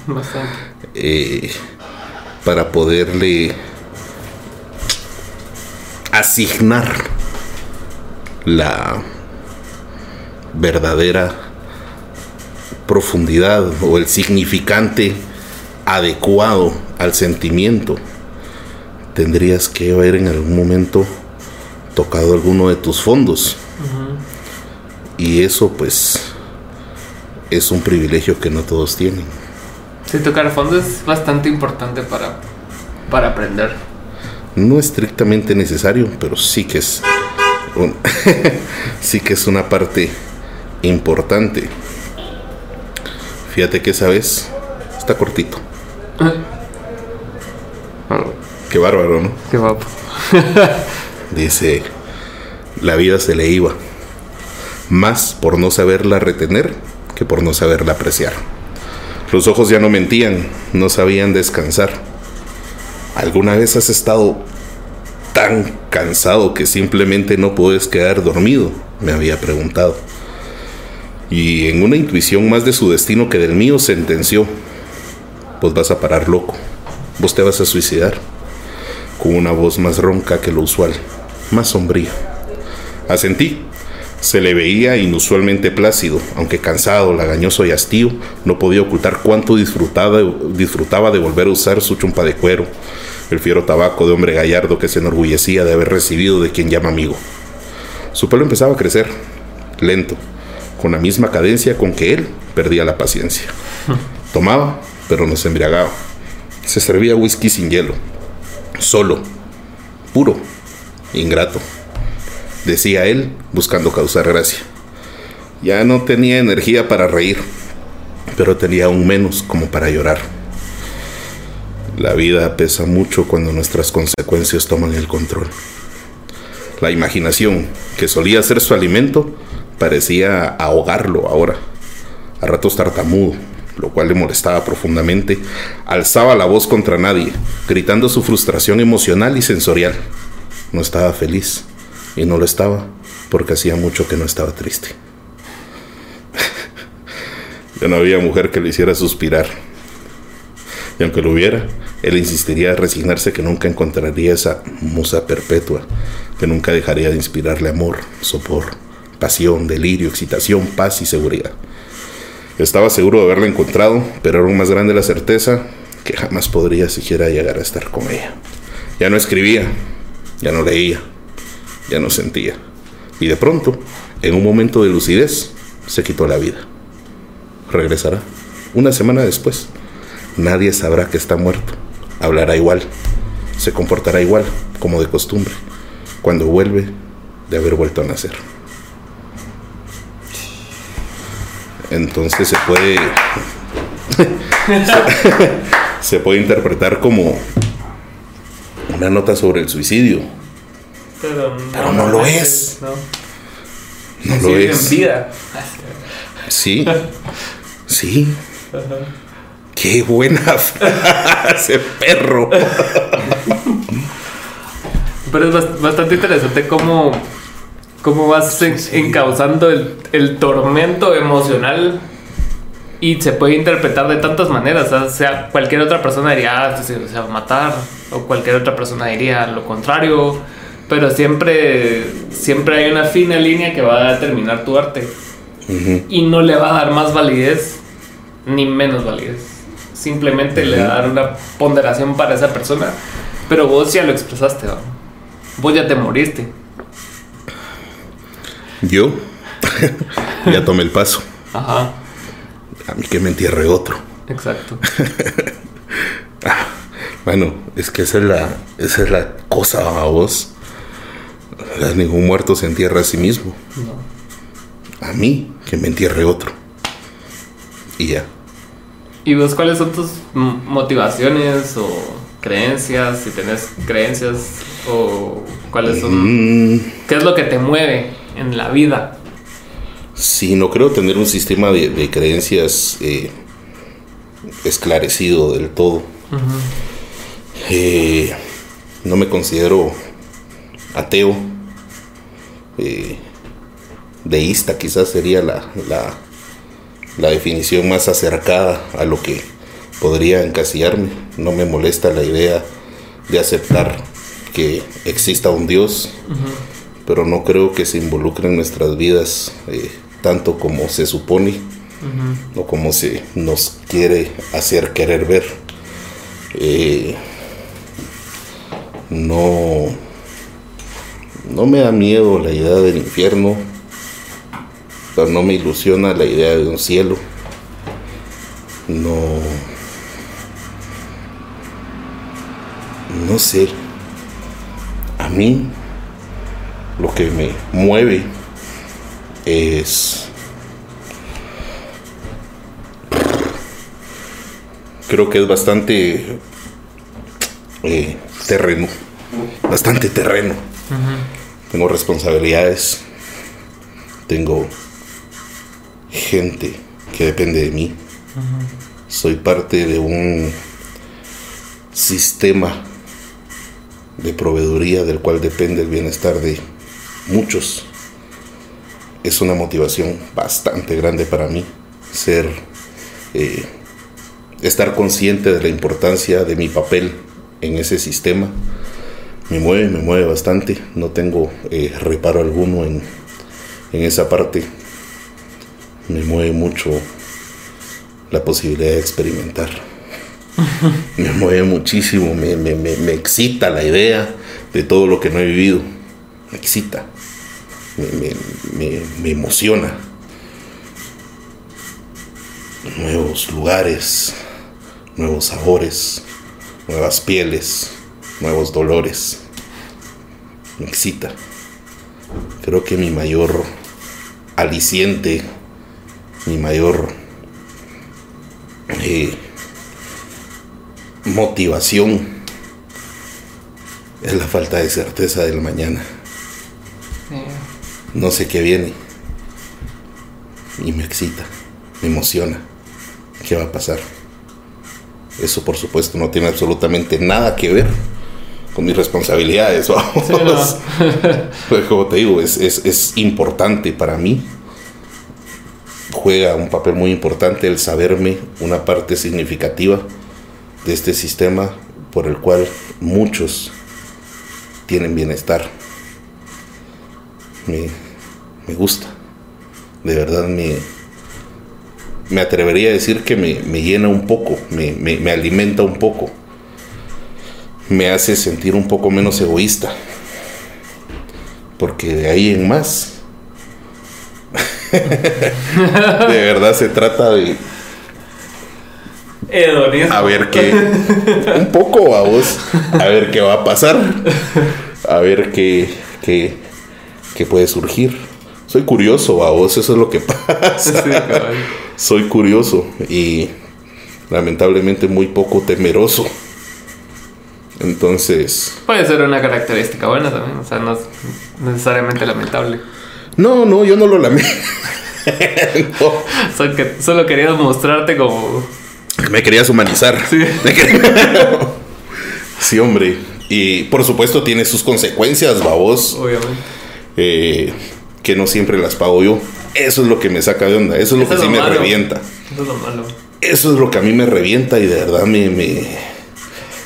eh, para poderle asignar la verdadera profundidad o el significante adecuado al sentimiento. Tendrías que haber en algún momento tocado alguno de tus fondos. Y eso pues es un privilegio que no todos tienen. Sí, tocar fondo es bastante importante para, para aprender. No estrictamente necesario, pero sí que es sí que es una parte importante. Fíjate que esa vez está cortito. Qué bárbaro, ¿no? Qué guapo. Dice, la vida se le iba, más por no saberla retener que por no saberla apreciar. Los ojos ya no mentían, no sabían descansar. ¿Alguna vez has estado tan cansado que simplemente no puedes quedar dormido? Me había preguntado. Y en una intuición más de su destino que del mío sentenció, pues vas a parar loco, vos te vas a suicidar, con una voz más ronca que lo usual, más sombría. Asentí se le veía inusualmente plácido, aunque cansado, lagañoso y hastío, no podía ocultar cuánto disfrutaba, disfrutaba de volver a usar su chumpa de cuero, el fiero tabaco de hombre gallardo que se enorgullecía de haber recibido de quien llama amigo. Su pelo empezaba a crecer, lento, con la misma cadencia con que él perdía la paciencia. Tomaba, pero no se embriagaba. Se servía whisky sin hielo, solo, puro, ingrato decía él, buscando causar gracia. Ya no tenía energía para reír, pero tenía aún menos como para llorar. La vida pesa mucho cuando nuestras consecuencias toman el control. La imaginación, que solía ser su alimento, parecía ahogarlo ahora. A ratos tartamudo, lo cual le molestaba profundamente, alzaba la voz contra nadie, gritando su frustración emocional y sensorial. No estaba feliz y no lo estaba porque hacía mucho que no estaba triste. ya no había mujer que le hiciera suspirar. Y aunque lo hubiera, él insistiría a resignarse que nunca encontraría esa musa perpetua, que nunca dejaría de inspirarle amor, sopor, pasión, delirio, excitación, paz y seguridad. Estaba seguro de haberla encontrado, pero era aún más grande la certeza que jamás podría siquiera llegar a estar con ella. Ya no escribía, ya no leía, ya no sentía. Y de pronto, en un momento de lucidez, se quitó la vida. Regresará. Una semana después, nadie sabrá que está muerto. Hablará igual. Se comportará igual, como de costumbre, cuando vuelve de haber vuelto a nacer. Entonces se puede. se puede interpretar como una nota sobre el suicidio pero no, lo es. No, lo es. en vida. Sí. Sí. Qué buena frase, perro. Pero es bastante interesante cómo, cómo vas encauzando el, el, tormento emocional y se puede interpretar de tantas maneras. O sea, cualquier otra persona diría, ah, se va a matar, o cualquier otra persona diría lo contrario Pero siempre, siempre hay una fina línea que va a determinar tu arte. Y no le va a dar más validez ni menos validez. Simplemente le va a dar una ponderación para esa persona. Pero vos ya lo expresaste, ¿va? vos ya te moriste. Yo ya tomé el paso. Ajá. A mí que me entierre otro. Exacto. Ah, bueno, es que esa es la, esa es la cosa a vos. Ningún muerto se entierra a sí mismo. A mí, que me entierre otro. Y ya. ¿Y vos cuáles son tus motivaciones o creencias? Si tenés creencias o cuáles son... Mm. ¿Qué es lo que te mueve en la vida? Sí, no creo tener un sistema de, creencias eh, esclarecido del todo. Eh, no me considero ateo. Eh, deísta quizás sería la, la, definición más acercada a lo que podría encasillarme. No me molesta la idea de aceptar que exista un Dios, pero no creo que se involucre en nuestras vidas tanto como se supone o como se nos quiere hacer querer ver. Eh, no, no me da miedo la idea del infierno, pero no me ilusiona la idea de un cielo. No, no sé. A mí lo que me mueve es creo que es bastante eh, terreno, bastante terreno. Tengo responsabilidades, tengo gente que depende de mí. Soy parte de un sistema de proveeduría del cual depende el bienestar de muchos es una motivación bastante grande para mí ser eh, estar consciente de la importancia de mi papel en ese sistema. Me mueve me mueve bastante. No tengo eh, reparo alguno en, en esa parte. Me mueve mucho la posibilidad de experimentar me mueve muchísimo me, me, me excita la idea de todo lo que no he vivido me excita me, emociona. Nuevos lugares, nuevos sabores, nuevas pieles, nuevos dolores. Me excita. Creo que mi mayor aliciente, mi mayor eh, motivación es la falta de certeza del mañana no sé qué viene. Y me excita, me emociona. ¿Qué va a pasar? Eso por supuesto no tiene absolutamente nada que ver con mis responsabilidades. pues como te digo, es, es importante para mí. Juega un papel muy importante el saberme una parte significativa de este sistema por el cual muchos tienen bienestar me, gusta. De verdad me, me atrevería a decir que me, llena un poco, me, alimenta un poco, me hace sentir un poco menos egoísta. Porque de ahí en más, de verdad se trata de... A ver qué... Un poco a vos. A ver qué va a pasar. A ver qué, qué, que puede surgir. Soy curioso, a vos, eso es lo que pasa. Soy curioso y lamentablemente muy poco temeroso. Entonces. Puede ser una característica buena también, o sea, no es necesariamente lamentable. No, no, yo no lo lamento. Solo, quería mostrarte como. Me querías humanizar. Sí. sí, hombre. Y por supuesto tiene sus consecuencias, babos. Obviamente. Eh, que no siempre las pago yo. Eso es lo que me saca de onda, eso es lo que sí me revienta. Eso es lo malo. Eso es lo que a mí me revienta y de verdad me,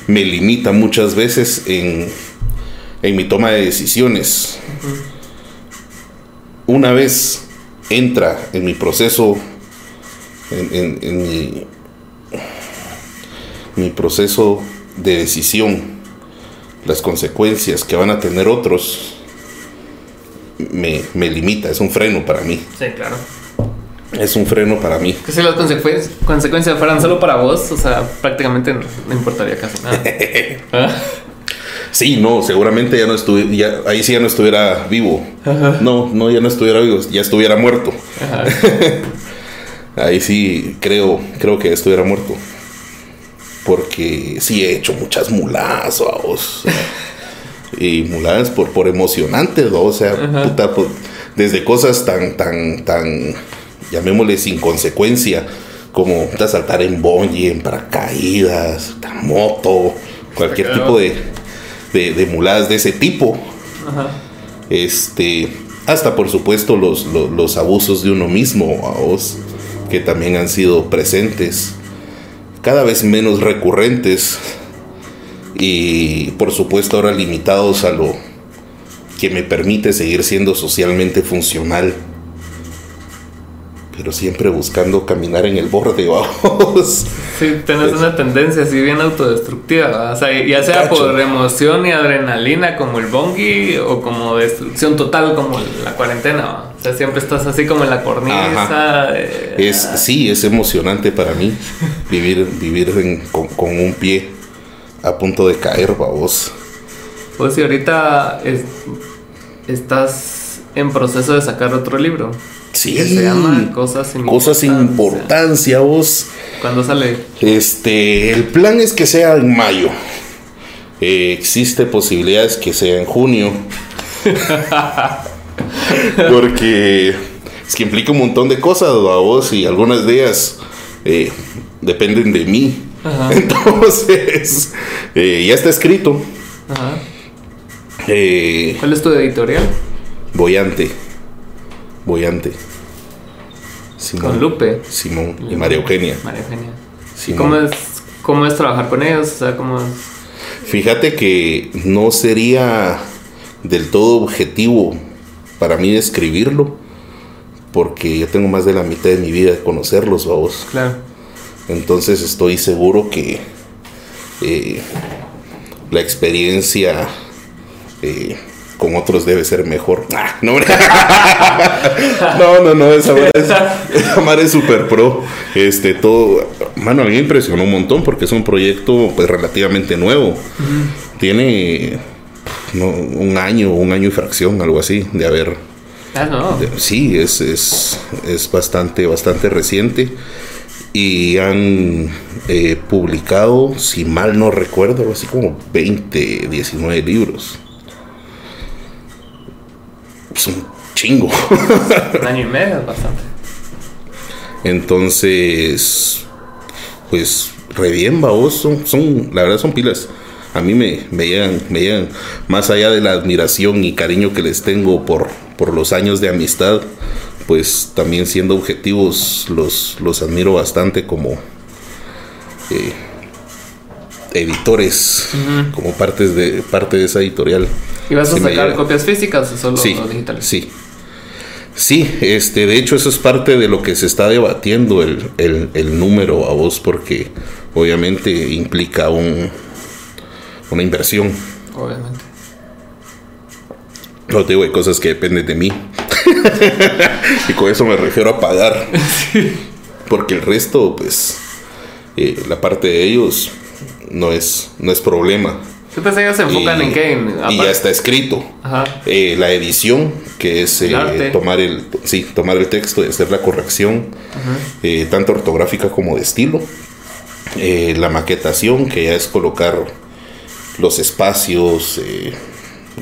me, limita muchas veces en en mi toma de decisiones. Una vez entra en mi proceso, en, mi, mi proceso de decisión, las consecuencias que van a tener otros, me, me limita, es un freno para mí. Sí, claro es un freno para mí. Que si las consecuencias, fueran solo para vos, o sea, prácticamente no, importaría casi nada. ¿Ah? Sí, no, seguramente ya no estuviera, ahí sí ya no estuviera vivo. No, no, ya no estuviera vivo, ya estuviera muerto. ahí sí creo, creo que ya estuviera muerto. Porque sí he hecho muchas muladas, vos. y muladas por, por emocionantes, o sea, puta, pues, desde cosas tan, tan, tan llamémosle sin consecuencia, como saltar en bungee, en paracaídas, en moto, cualquier tipo de, de, muladas de ese tipo. Este, hasta por supuesto los, los, abusos de uno mismo, vos, que también han sido presentes, cada vez menos recurrentes y por supuesto ahora limitados a lo que me permite seguir siendo socialmente funcional pero siempre buscando caminar en el borde, vamos. Sí, tenés una tendencia así bien autodestructiva, o sea, ya sea por emoción y adrenalina como el bongi o como destrucción total como la cuarentena, o sea, siempre estás así como en la cornisa. es, sí, es emocionante para mí vivir, vivir con, un pie a punto de caer, vamos. Pues si ahorita estás en proceso de sacar otro libro. Sí. se llama Cosas sin Cosas importancia, vos. ¿Cuándo sale? Este, el plan es que sea en mayo. Eh, existe posibilidades que sea en junio. Porque es que implica un montón de cosas, a vos, y algunas de ellas eh, dependen de mí. Entonces, eh, ya está escrito. Ajá. ¿Cuál es tu editorial? Boyante. Boyante. con Lupe. Simón y María Eugenia. María Eugenia. cómo es, cómo es trabajar con ellos? O sea, ¿cómo Fíjate que no sería del todo objetivo para mí describirlo, porque yo tengo más de la mitad de mi vida de conocerlos, vamos. Claro. Entonces estoy seguro que eh, la experiencia eh, con otros debe ser mejor. Ah, no, no, no, esa madre es, super pro. Este, todo, mano, a mí me impresionó un montón porque es un proyecto pues relativamente nuevo. Tiene un año, un año y fracción, algo así, de haber. Ah, no. sí, es, es, es bastante, bastante reciente y han eh, publicado, si mal no recuerdo, así como 20, 19 libros es un chingo. Un año y medio es bastante. Entonces, pues, re bien, vos, son, son, la verdad son pilas. A mí me, me, llegan, me llegan, más allá de la admiración y cariño que les tengo por, por los años de amistad, pues también siendo objetivos los, los admiro bastante como eh, editores, como partes de, parte de esa editorial. ¿Y vas a sacar copias físicas o solo digitales? Sí. Sí, este, de hecho eso es parte de lo que se está debatiendo el, número a vos porque obviamente implica un, una inversión. Obviamente. No te digo, hay cosas que dependen de mí. y con eso me refiero a pagar. Porque el resto, pues, eh, la parte de ellos no es, no es problema. ¿Qué pensé ellos se enfocan en qué? y ya está escrito. Eh, la edición, que es eh, tomar, el, sí, tomar el texto y hacer la corrección, eh, tanto ortográfica como de estilo. la maquetación, que ya es colocar los espacios,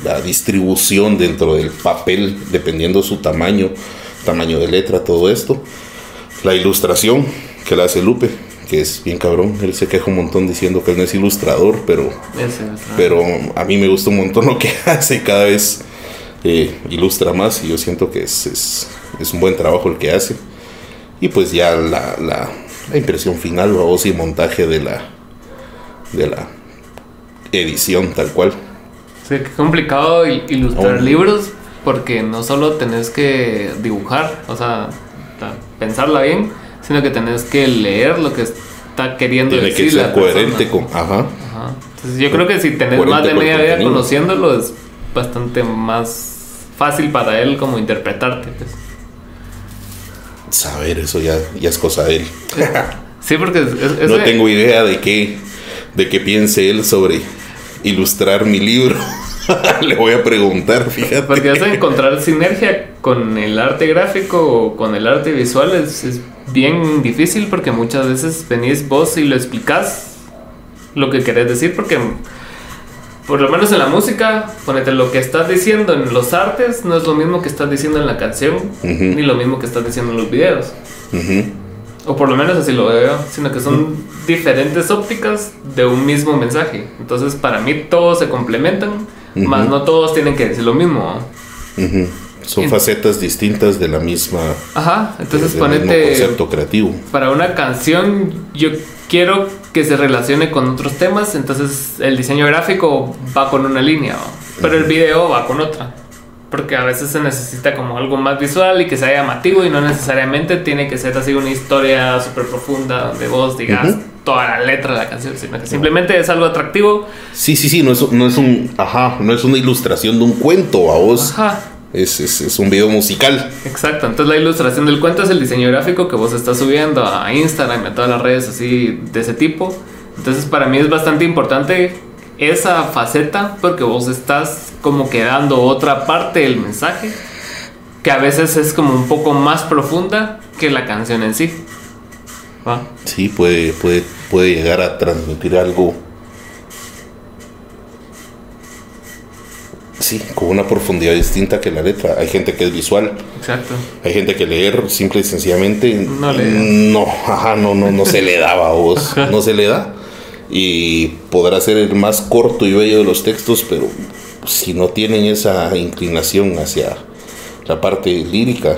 la distribución dentro del papel, dependiendo su tamaño, tamaño de letra, todo esto. La ilustración, que la hace Lupe que es bien cabrón. Él se queja un montón diciendo que él no es ilustrador, pero, pero a mí me gusta un montón lo que hace. Cada vez eh, ilustra más y yo siento que es, es, un buen trabajo el que hace. Y pues ya la, la, la impresión final, o y montaje de la, de la edición tal cual. Sí, qué complicado il- ilustrar Oh. libros porque no solo tenés que dibujar, o sea, pensarla bien, sino que tenés que leer lo que está queriendo Tiene que decir ser la coherente persona. con. Ajá. Ajá. Entonces yo creo que si tenés Coherente más de media vida contenido. conociéndolo es bastante más fácil para él como interpretarte. pues. Saber, eso ya, ya es cosa de él. Sí, porque es, es- no tengo idea de qué, de qué piense él sobre ilustrar mi libro. Le voy a preguntar, fíjate. Porque vas a encontrar sinergia con el arte gráfico o con el arte visual es, es bien difícil porque muchas veces venís vos y lo explicás lo que querés decir porque por lo menos en la música, ponete lo que estás diciendo en los artes no es lo mismo que estás diciendo en la canción ni lo mismo que estás diciendo en los videos. Ujú. O por lo menos así lo veo, sino que son diferentes ópticas de un mismo mensaje. Entonces para mí todos se complementan, más no todos tienen que decir lo mismo. Son En- facetas distintas de la misma. Ajá, entonces mismo ponete concepto creativo. para una canción yo quiero que se relacione con otros temas, entonces el diseño gráfico va con una línea, ¿no? pero el video va con otra. Porque a veces se necesita como algo más visual y que sea llamativo y no necesariamente tiene que ser así una historia súper profunda donde vos digas Ujú. toda la letra de la canción, sino que simplemente es algo atractivo. Sí, sí, sí, no es, no es un. Ajá, no es una ilustración de un cuento a vos. Ajá, Es, es, es un video musical. Exacto, entonces la ilustración del cuento es el diseño gráfico que vos estás subiendo a Instagram y a todas las redes así de ese tipo. Entonces para mí es bastante importante esa faceta porque vos estás como que dando otra parte del mensaje que a veces es como un poco más profunda que la canción en sí. ¿Va? Sí, puede, puede, puede llegar a transmitir algo. Sí, con una profundidad distinta que la letra. Hay gente que es visual, Exacto. hay gente que leer simple y sencillamente No le- no, ajá, no, no, no se le daba a vos, no se le da. Y podrá ser el más corto y bello de los textos, pero si no tienen esa inclinación hacia la parte lírica,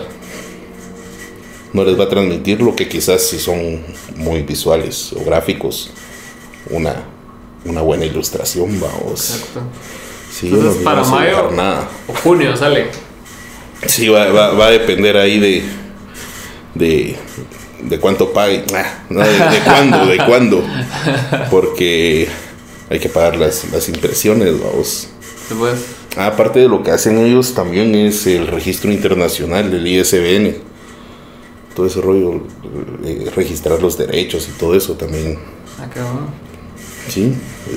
no les va a transmitir lo que quizás si son muy visuales o gráficos, una, una buena ilustración, vamos. Exacto. Sí, Entonces no para mayo nada. o junio sale. Sí, va, va- va a depender ahí de, de, de cuánto pague. No, de, de cuándo, de cuándo. Porque hay que pagar las, las impresiones, vamos. Después. Ah, Aparte de lo que hacen ellos, también es el registro internacional del ISBN. Todo ese rollo, eh, registrar los derechos y todo eso también. Ah, qué bueno. Sí,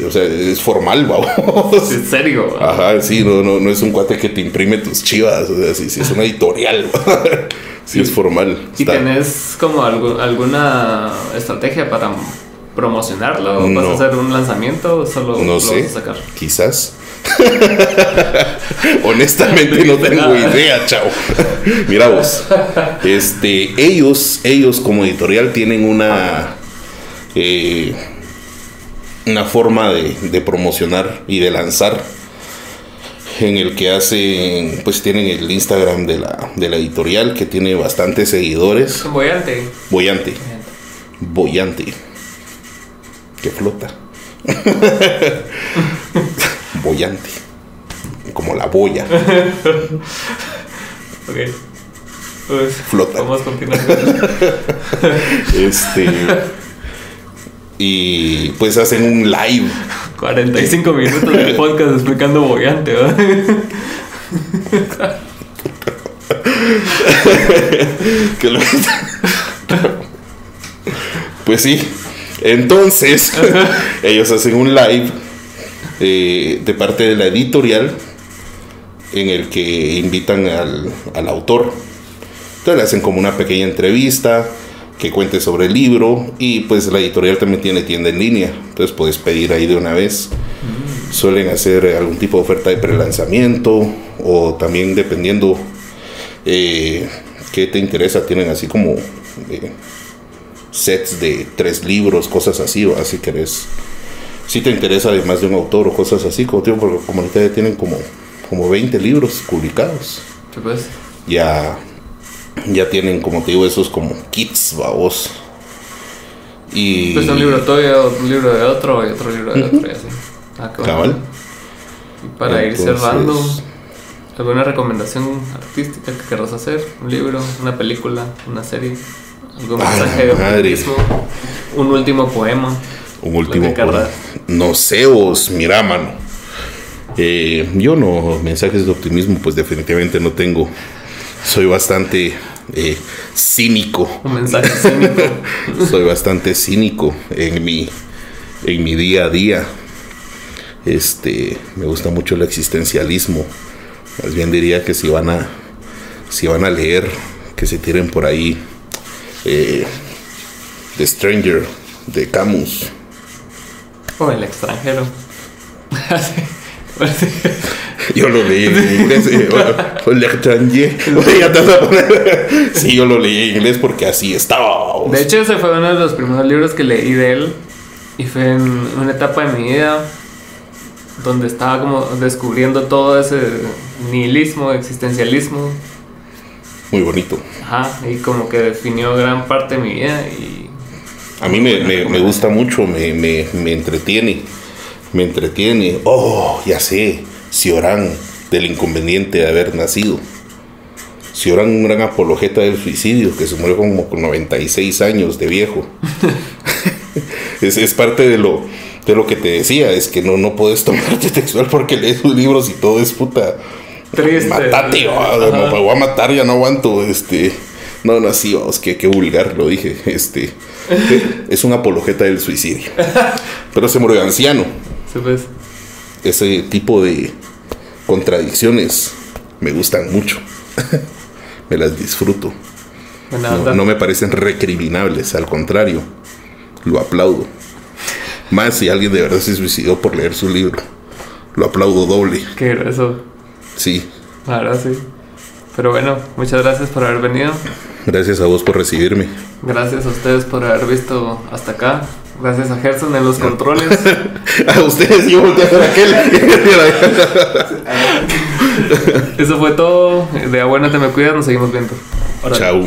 o sea, es formal, vamos. En serio. Ajá, sí, no, no, no es un cuate que te imprime tus chivas, o sea, sí, sí es una editorial, sí es formal. ¿Y Está- tenés como algo- alguna estrategia para promocionarlo? ¿Vas No. a hacer un lanzamiento o solo no lo sé, vas a sacar? quizás. Honestamente no tengo idea, chao. Mira vos, este, ellos, ellos como editorial tienen una, eh, una forma de, de promocionar y de lanzar en el que hacen, pues tienen el Instagram de la, de la editorial que tiene bastantes seguidores. Boyante. Boyante. Boyante. Que flota. Boyante. Como la boya. Ok. Pues, Flota. Vamos a continuar. Este. Y pues hacen un live. 45 minutos de podcast explicando boyante, ¿verdad? que lo- pues sí. Entonces, ellos hacen un live eh, de parte de la editorial en el que invitan al, al autor. Entonces le hacen como una pequeña entrevista que cuente sobre el libro y pues la editorial también tiene tienda en línea. Entonces puedes pedir ahí de una vez. Suelen hacer algún tipo de oferta de prelanzamiento o también dependiendo eh, qué te interesa, tienen así como eh, sets de tres libros, cosas así, o así querés. Si te interesa además de un autor o cosas así, como digo, porque como ahorita ya tienen como, como 20 libros publicados. Sí, pues. Ya, ya tienen, como te digo, esos como kits, babos. Y Pues un libro tuyo, un libro de otro y otro libro de otro y así. Ah, cabal. para ir cerrando, ¿alguna recomendación artística que querrás hacer? ¿Un libro, una película, una serie? ¿Algún mensaje de optimismo? ¿Un último poema? Un último poema. No sé, vos, mira, mano. Eh, yo no, mensajes de optimismo, pues definitivamente no tengo. Soy bastante eh, cínico. Un mensaje cínico. Soy bastante cínico en mi, en mi día a día. Este, me gusta mucho el existencialismo. Más bien diría que si van a, si van a leer, que se tiren por ahí eh, The Stranger de Camus. O el extranjero. Yo lo leí en inglés. Sí, yo lo leí en inglés porque así estaba. De hecho, ese fue uno de los primeros libros que leí de él. Y fue en una etapa de mi vida donde estaba como descubriendo todo ese nihilismo, existencialismo. Muy bonito. Ajá, y como que definió gran parte de mi vida y... A mí me, me, gusta mucho, me, me, me entretiene me entretiene. Oh, ya sé, Ciorán, del inconveniente de haber nacido. Ciorán, un gran apologeta del suicidio, que se murió como con 96 años de viejo. es, es, parte de lo, de lo que te decía, es que no, no puedes tomarte textual porque lees sus libros y todo es puta. Triste. Matate, oh, me voy a matar, ya no aguanto. Este. No, no, sí, vamos, que, que vulgar lo dije. Este. es un apologeta del suicidio. Pero se murió anciano. Pues. Ese tipo de contradicciones me gustan mucho. me las disfruto. No, me parecen recriminables, al contrario, lo aplaudo. Más si alguien de verdad se suicidó por leer su libro. Lo aplaudo doble. Qué eso. Sí. Ahora sí. Pero bueno, muchas gracias por haber venido. Gracias a vos por recibirme. Gracias a ustedes por haber visto hasta acá. Gracias a Gerson en los controles. a ustedes, yo volteé a ver aquel. Eso fue todo. De a buena te me cuidas, nos seguimos viendo. Chao.